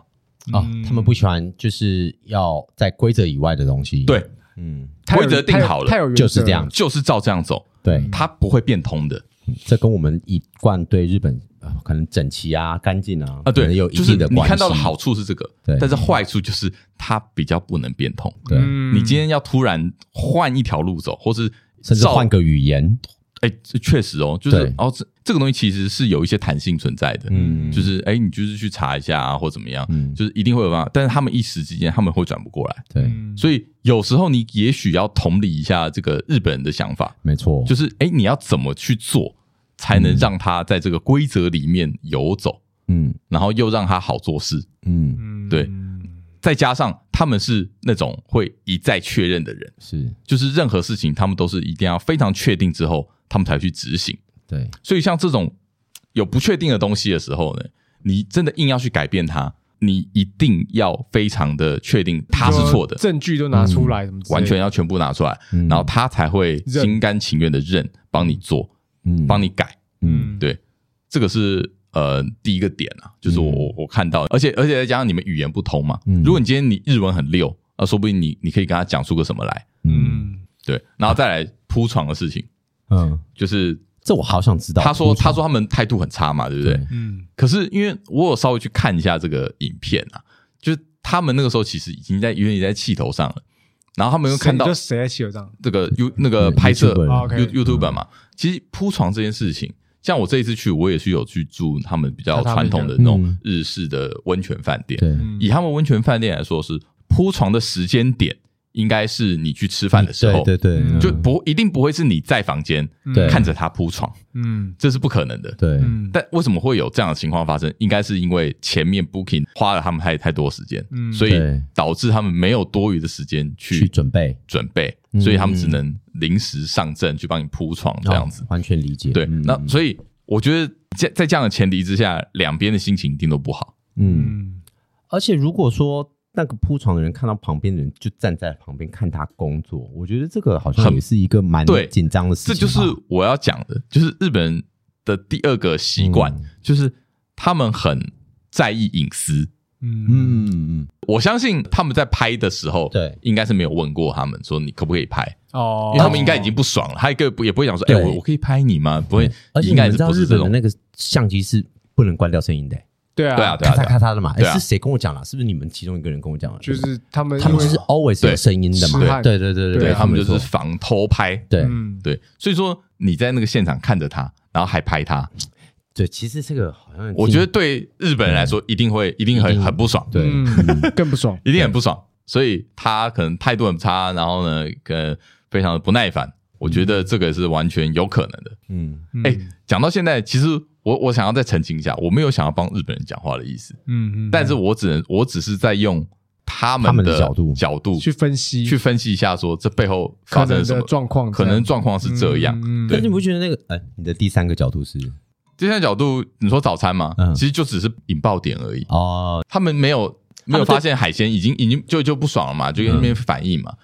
Speaker 2: 啊，他们不喜欢就是要在规则以外的东西。
Speaker 1: 对，嗯，规则定好了，
Speaker 2: 就是这样，
Speaker 1: 就是照这样走。
Speaker 2: 对，
Speaker 1: 它不会变通的。
Speaker 2: 这跟我们一贯对日本可能整齐啊、干净啊啊，对，有一定的关系。
Speaker 1: 你看到的好处是这个，对，但是坏处就是它比较不能变通。
Speaker 2: 对，
Speaker 1: 你今天要突然换一条路走，或是
Speaker 2: 甚至换个语言。
Speaker 1: 哎，确实哦，就是哦这这个东西其实是有一些弹性存在的，嗯，就是哎，你就是去查一下啊，或怎么样，嗯，就是一定会有办法，但是他们一时之间他们会转不过来，
Speaker 2: 对，
Speaker 1: 所以有时候你也许要同理一下这个日本人的想法，
Speaker 2: 没错，
Speaker 1: 就是哎，你要怎么去做才能让他在这个规则里面游走，嗯，然后又让他好做事，嗯，对。再加上他们是那种会一再确认的人，
Speaker 2: 是，
Speaker 1: 就是任何事情他们都是一定要非常确定之后，他们才去执行。
Speaker 2: 对，
Speaker 1: 所以像这种有不确定的东西的时候呢，你真的硬要去改变它，你一定要非常的确定它是错的，
Speaker 3: 证据都拿出来，嗯、
Speaker 1: 完全要全部拿出来，嗯、然后他才会心甘情愿的认帮你做，嗯，帮你改，嗯，对，这个是。呃，第一个点啊，就是我我我看到，而且而且再加上你们语言不通嘛，如果你今天你日文很溜，那说不定你你可以跟他讲出个什么来，嗯，对，然后再来铺床的事情，嗯，就是
Speaker 2: 这我好想知道。
Speaker 1: 他说他说他们态度很差嘛，对不对？嗯，可是因为我有稍微去看一下这个影片啊，就是他们那个时候其实已经在有点在气头上了，然后他们又看到
Speaker 3: 就谁在气头上？
Speaker 1: 这个 You 那个拍摄 YouTuber 嘛，其实铺床这件事情。像我这一次去，我也是有去住他们比较传统的那种日式的温泉饭店。对，以他们温泉饭店来说，是铺床的时间点应该是你去吃饭的时候，
Speaker 2: 对对对，
Speaker 1: 就不一定不会是你在房间看着他铺床，嗯，这是不可能的。
Speaker 2: 对，
Speaker 1: 但为什么会有这样的情况发生？应该是因为前面 booking 花了他们太太多时间，所以导致他们没有多余的时间去
Speaker 2: 准备
Speaker 1: 准备，所以他们只能临时上阵去帮你铺床这样子。
Speaker 2: 完全理解。
Speaker 1: 对，那所以我觉得在在这样的前提之下，两边的心情一定都不好。
Speaker 2: 嗯，而且如果说。那个铺床的人看到旁边的人就站在旁边看他工作，我觉得这个好像也是一个蛮紧张的事情。
Speaker 1: 这就是我要讲的，就是日本人的第二个习惯，嗯、就是他们很在意隐私。嗯嗯嗯，我相信他们在拍的时候，对，应该是没有问过他们说你可不可以拍哦，因为他们应该已经不爽了，他一个也不会想说，哎、欸，我我可以拍你吗？不会，
Speaker 2: 而且应该是不是日本的那个相机是不能关掉声音的。
Speaker 3: 对啊，
Speaker 1: 对啊，咔
Speaker 2: 嚓咔嚓的嘛。哎，是谁跟我讲了？是不是你们其中一个人跟我讲了？
Speaker 3: 就是他们，
Speaker 2: 他们就是 always 有声音的嘛。对对对对对，
Speaker 1: 他们就是防偷拍。
Speaker 2: 对
Speaker 1: 对，所以说你在那个现场看着他，然后还拍他。
Speaker 2: 对，其实这个好像
Speaker 1: 我觉得对日本人来说一定会一定很很不爽，
Speaker 2: 对，
Speaker 3: 更不爽，
Speaker 1: 一定很不爽。所以他可能态度很差，然后呢，呃，非常的不耐烦。我觉得这个是完全有可能的。嗯，哎，讲到现在，其实。我我想要再澄清一下，我没有想要帮日本人讲话的意思，嗯嗯，但是我只能我只是在用他们的角度角度
Speaker 3: 去分析
Speaker 1: 去分析一下，说这背后发生什么状况，可能状况是这样。
Speaker 2: 嗯但你不觉得那个？哎，你的第三个角度是
Speaker 1: 第三个角度？你说早餐吗？其实就只是引爆点而已。哦，他们没有没有发现海鲜已经已经就就不爽了嘛？就跟那边反应嘛？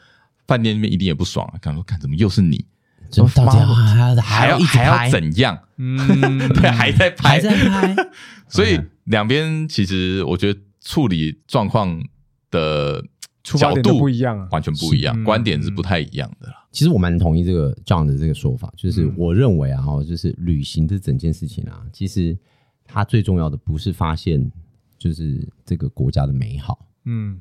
Speaker 1: 饭店那边一定也不爽啊！看说看怎么又是你？
Speaker 2: 到底还要
Speaker 1: 还要还要怎样？嗯，对，还在拍，还在拍。所以两边其实我觉得处理状况的角度
Speaker 3: 不一样，
Speaker 1: 完全不一样，观点是不太一样的。
Speaker 2: 其实我蛮同意这个 John 的这个说法，就是我认为啊，就是旅行这整件事情啊，其实它最重要的不是发现就是这个国家的美好，嗯，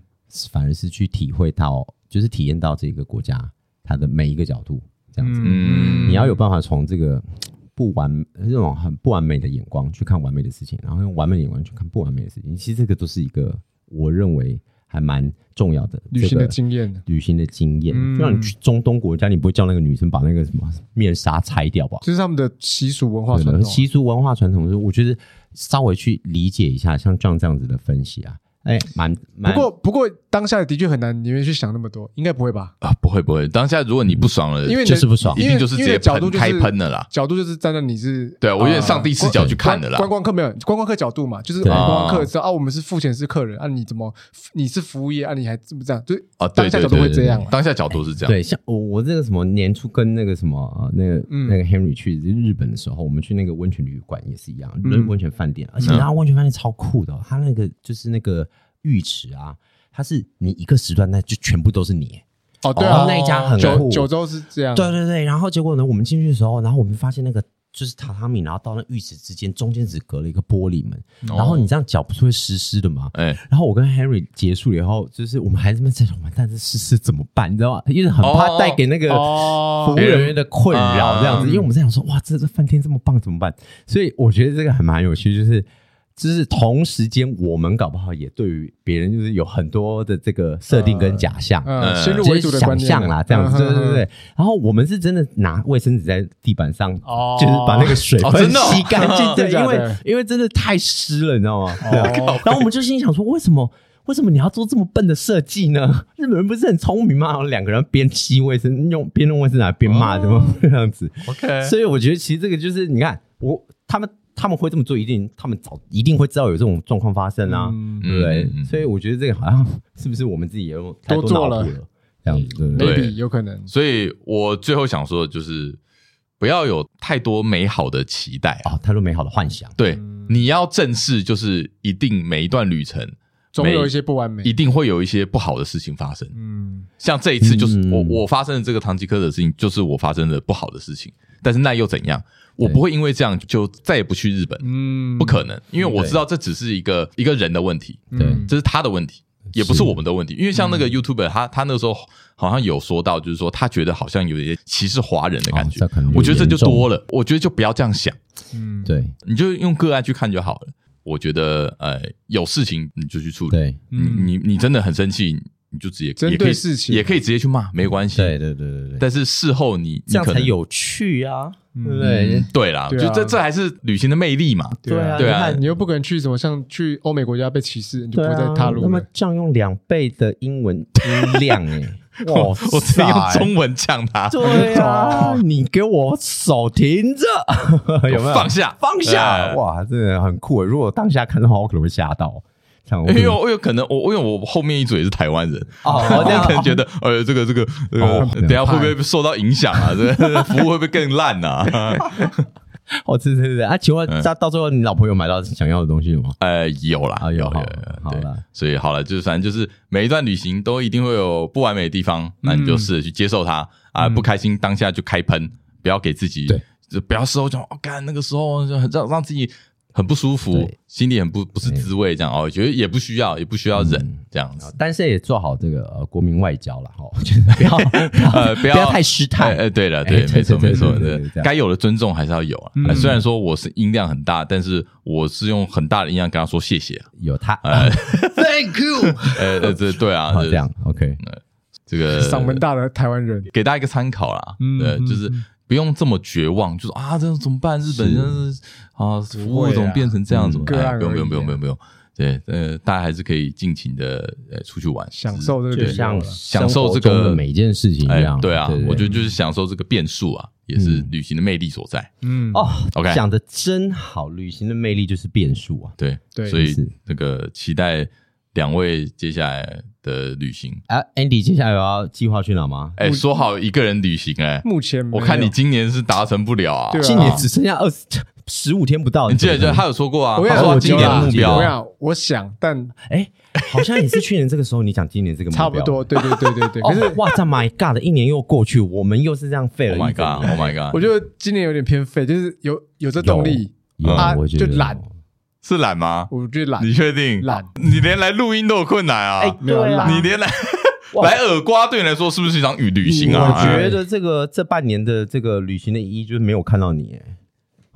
Speaker 2: 反而是去体会到，就是体验到这个国家它的每一个角度。这样子，嗯，你要有办法从这个 不完这种很不完美的眼光去看完美的事情，然后用完美的眼光去看不完美的事情。其实这个都是一个我认为还蛮重要的
Speaker 3: 旅行的经验，
Speaker 2: 旅行的经验。就像你去中东国家，你不会叫那个女生把那个什么面纱拆掉吧？
Speaker 3: 这是他们的习俗文化传统，
Speaker 2: 习俗文化传统。是我觉得稍微去理解一下，像这样这样子的分析啊。哎，蛮不
Speaker 3: 过不过当下的确很难，你们去想那么多，应该不会吧？
Speaker 1: 啊，不会不会，当下如果你不爽了，
Speaker 2: 因为就是不爽，
Speaker 1: 一定就是直接
Speaker 3: 角度
Speaker 1: 开喷的啦。
Speaker 3: 角度就是站在你是，
Speaker 1: 对我有点上帝视角去看的啦。
Speaker 3: 观光客没有观光客角度嘛，就是观光客知道啊，我们是付钱是客人啊，你怎么你是服务业啊，你还这么这样？就啊，当下角度会这样，
Speaker 1: 当下角度是这样。
Speaker 2: 对，像我我这个什么年初跟那个什么那个那个 Henry 去日本的时候，我们去那个温泉旅馆也是一样，温泉饭店，而且那温泉饭店超酷的，他那个就是那个。浴池啊，它是你一个时段，那就全部都是你
Speaker 3: 哦。对啊，
Speaker 2: 那一家很酷。
Speaker 3: 九州是这样。
Speaker 2: 对对对，然后结果呢，我们进去的时候，然后我们发现那个就是榻榻米，然后到那浴室之间中间只隔了一个玻璃门，然后你这样脚不是会湿湿的吗？哎，然后我跟 Henry 结束了以后，就是我们还这么在想，完蛋，这湿湿怎么办？你知道吗？因为很怕带给那个服务人员的困扰，这样子，因为我们在想说，哇，这这饭店这么棒，怎么办？所以我觉得这个还蛮有趣，就是。就是同时间，我们搞不好也对于别人就是有很多的这个设定跟假象，
Speaker 3: 呃，先入为主的
Speaker 2: 想象啦，这样子，对对对。然后我们是真的拿卫生纸在地板上，就是把那个水分 吸干净，对，因为因为真的太湿了，你知道吗？然后我们就心想说，为什么为什么你要做这么笨的设计呢？日本人不是很聪明吗？然后两个人边吸卫生用边用卫生纸边骂，怎么这样子？OK。所以我觉得其实这个就是你看我他们。他们会这么做，一定他们早一定会知道有这种状况发生啊，嗯、对不对？嗯、所以我觉得这个好像是不是我们自己也有太多脑补了，这样子，
Speaker 3: 对，有可能。
Speaker 1: 所以我最后想说的就是，不要有太多美好的期待
Speaker 2: 啊，太多美好的幻想。
Speaker 1: 对，你要正视，就是一定每一段旅程
Speaker 3: 总有一些不完美，
Speaker 1: 一定会有一些不好的事情发生。嗯，像这一次就是我我发生的这个唐吉诃德的事情，就是我发生的不好的事情，但是那又怎样？我不会因为这样就再也不去日本，嗯，不可能，因为我知道这只是一个一个人的问题，对，这是他的问题，也不是我们的问题。因为像那个 YouTuber，他他那个时候好像有说到，就是说他觉得好像有一些歧视华人的感觉，我觉得这就多了，我觉得就不要这样想，
Speaker 2: 嗯，对，
Speaker 1: 你就用个案去看就好了。我觉得，呃，有事情你就去处理，对，你你你真的很生气。你就直接
Speaker 3: 针对事情，
Speaker 1: 也可以直接去骂，没关系。
Speaker 2: 对对对对对。
Speaker 1: 但是事后你
Speaker 2: 这样才有趣啊，对不对？
Speaker 1: 对啦，就这这还是旅行的魅力嘛。
Speaker 3: 对啊，对啊，你又不可能去什么像去欧美国家被歧视，你就不会再踏入。
Speaker 2: 那么这样用两倍的英文音量 哎，
Speaker 1: 哇！我直接用中文呛他。
Speaker 2: 对啊，你给我手停着，有没有？
Speaker 1: 放下，
Speaker 2: 放下！哇，真的很酷。如果当下看的话，我可能会吓到。
Speaker 1: 因为我有可能，我因为我后面一组也是台湾人，哦，我 这样可能觉得，呃，这个这个，等下会不会受到影响啊？这个 服务会不会更烂啊？
Speaker 2: 哦，对对对，啊，请问到到最后，你老婆有买到想要的东西了吗？
Speaker 1: 呃，有啦，有，有，好了，所以好了，就是反正就是每一段旅行都一定会有不完美的地方，那你就试着去接受它啊，不开心当下就开喷，不要给自己，对，就不要事后讲，哦，干那个时候就让让自己。很不舒服，心里很不不是滋味，这样哦，我觉得也不需要，也不需要忍这样子，
Speaker 2: 但是也做好这个呃国民外交了哈，不要 呃不要太失态，
Speaker 1: 呃对了对，没错没错，对，该有的尊重还是要有啊。虽然说我是音量很大，但是我是用很大的音量跟他说谢谢，
Speaker 2: 有他，Thank you，
Speaker 1: 呃呃这对啊，
Speaker 2: 这样 OK，
Speaker 1: 这个
Speaker 3: 嗓门大的台湾人，给
Speaker 1: 大家一个参考啦，对，就是。不用这么绝望，就说啊，这怎么办？日本人啊，服务怎么变成这样子？不用不用不用不用不用，对，呃，大家还是可以尽情的呃出去玩，
Speaker 3: 享受这个，
Speaker 2: 就像
Speaker 1: 享受这个
Speaker 2: 每件事情一样。
Speaker 1: 对啊，我觉得就是享受这个变数啊，也是旅行的魅力所在。嗯
Speaker 2: 哦，OK，讲的真好，旅行的魅力就是变数啊。
Speaker 1: 对对，所以那个期待两位接下来的旅行
Speaker 2: 啊，Andy，接下来有要计划去哪吗？
Speaker 1: 哎，说好一个人旅行哎，
Speaker 3: 目前
Speaker 1: 我看你今年是达成不了啊，
Speaker 2: 今年只剩下二十十五天不到。
Speaker 1: 你记得就他有说过啊，我他说今年的目标，
Speaker 3: 我想，我想，但哎，
Speaker 2: 好像也是去年这个时候，你讲今年这个目标，
Speaker 3: 差不多，对对对对对。可是
Speaker 2: 哇，这 My God 的一年又过去，我们又是这样废了。
Speaker 1: Oh my God，Oh my God，
Speaker 3: 我觉得今年有点偏废，就是有有这动力啊，就懒。
Speaker 1: 是懒吗？
Speaker 3: 我觉得懒。
Speaker 1: 你确定？
Speaker 3: 懒？
Speaker 1: 你连来录音都有困难啊？哎，
Speaker 3: 没有懒。
Speaker 1: 你连来 来耳瓜对你来说是不是一场旅旅行啊？
Speaker 2: 我觉得这个这半年的这个旅行的意义就是没有看到你，哎，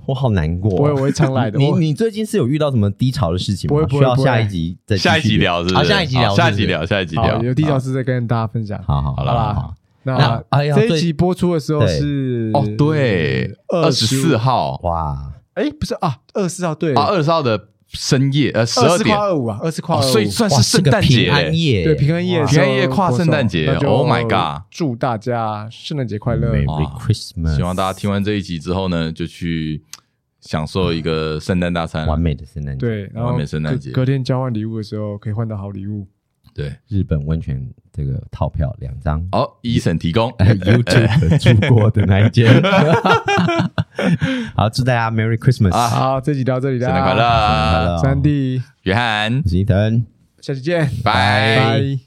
Speaker 2: 我好难过。
Speaker 3: 我我会常来的。
Speaker 2: 你你最近是有遇到什么低潮的事情吗？需要下一集再
Speaker 1: 下一集聊，是不是？
Speaker 2: 好，下一集聊，
Speaker 1: 下一集聊，下一集聊。
Speaker 3: 有低潮事再跟大家分享。
Speaker 2: 好好好了，
Speaker 3: 那这一集播出的时候是
Speaker 1: 哦，对，二十四号。
Speaker 2: 哇，
Speaker 3: 哎，不是啊，二十四号对
Speaker 1: 啊，二十四号的。深夜呃，十二点
Speaker 3: 跨二五啊，二十跨二五，
Speaker 1: 所以算是圣诞节
Speaker 2: 平安夜，
Speaker 3: 对平安夜，
Speaker 1: 平安夜跨圣诞节，Oh my god！
Speaker 3: 祝大家圣诞节快乐
Speaker 2: ，Merry Christmas！
Speaker 1: 希望大家听完这一集之后呢，就去享受一个圣诞大餐，
Speaker 2: 完美的圣诞节，
Speaker 3: 对，完美圣诞节。隔天交换礼物的时候，可以换到好礼物。
Speaker 1: 对，
Speaker 2: 日本温泉这个套票两张，
Speaker 1: 好，Eason 提供，
Speaker 2: YouTube 出国的那一间。好，祝大家 Merry Christmas！
Speaker 3: 好，这集到这里了，
Speaker 1: 圣诞快乐，
Speaker 3: 三弟，
Speaker 2: 约翰，吉腾，
Speaker 3: 下期见，
Speaker 1: 拜。拜。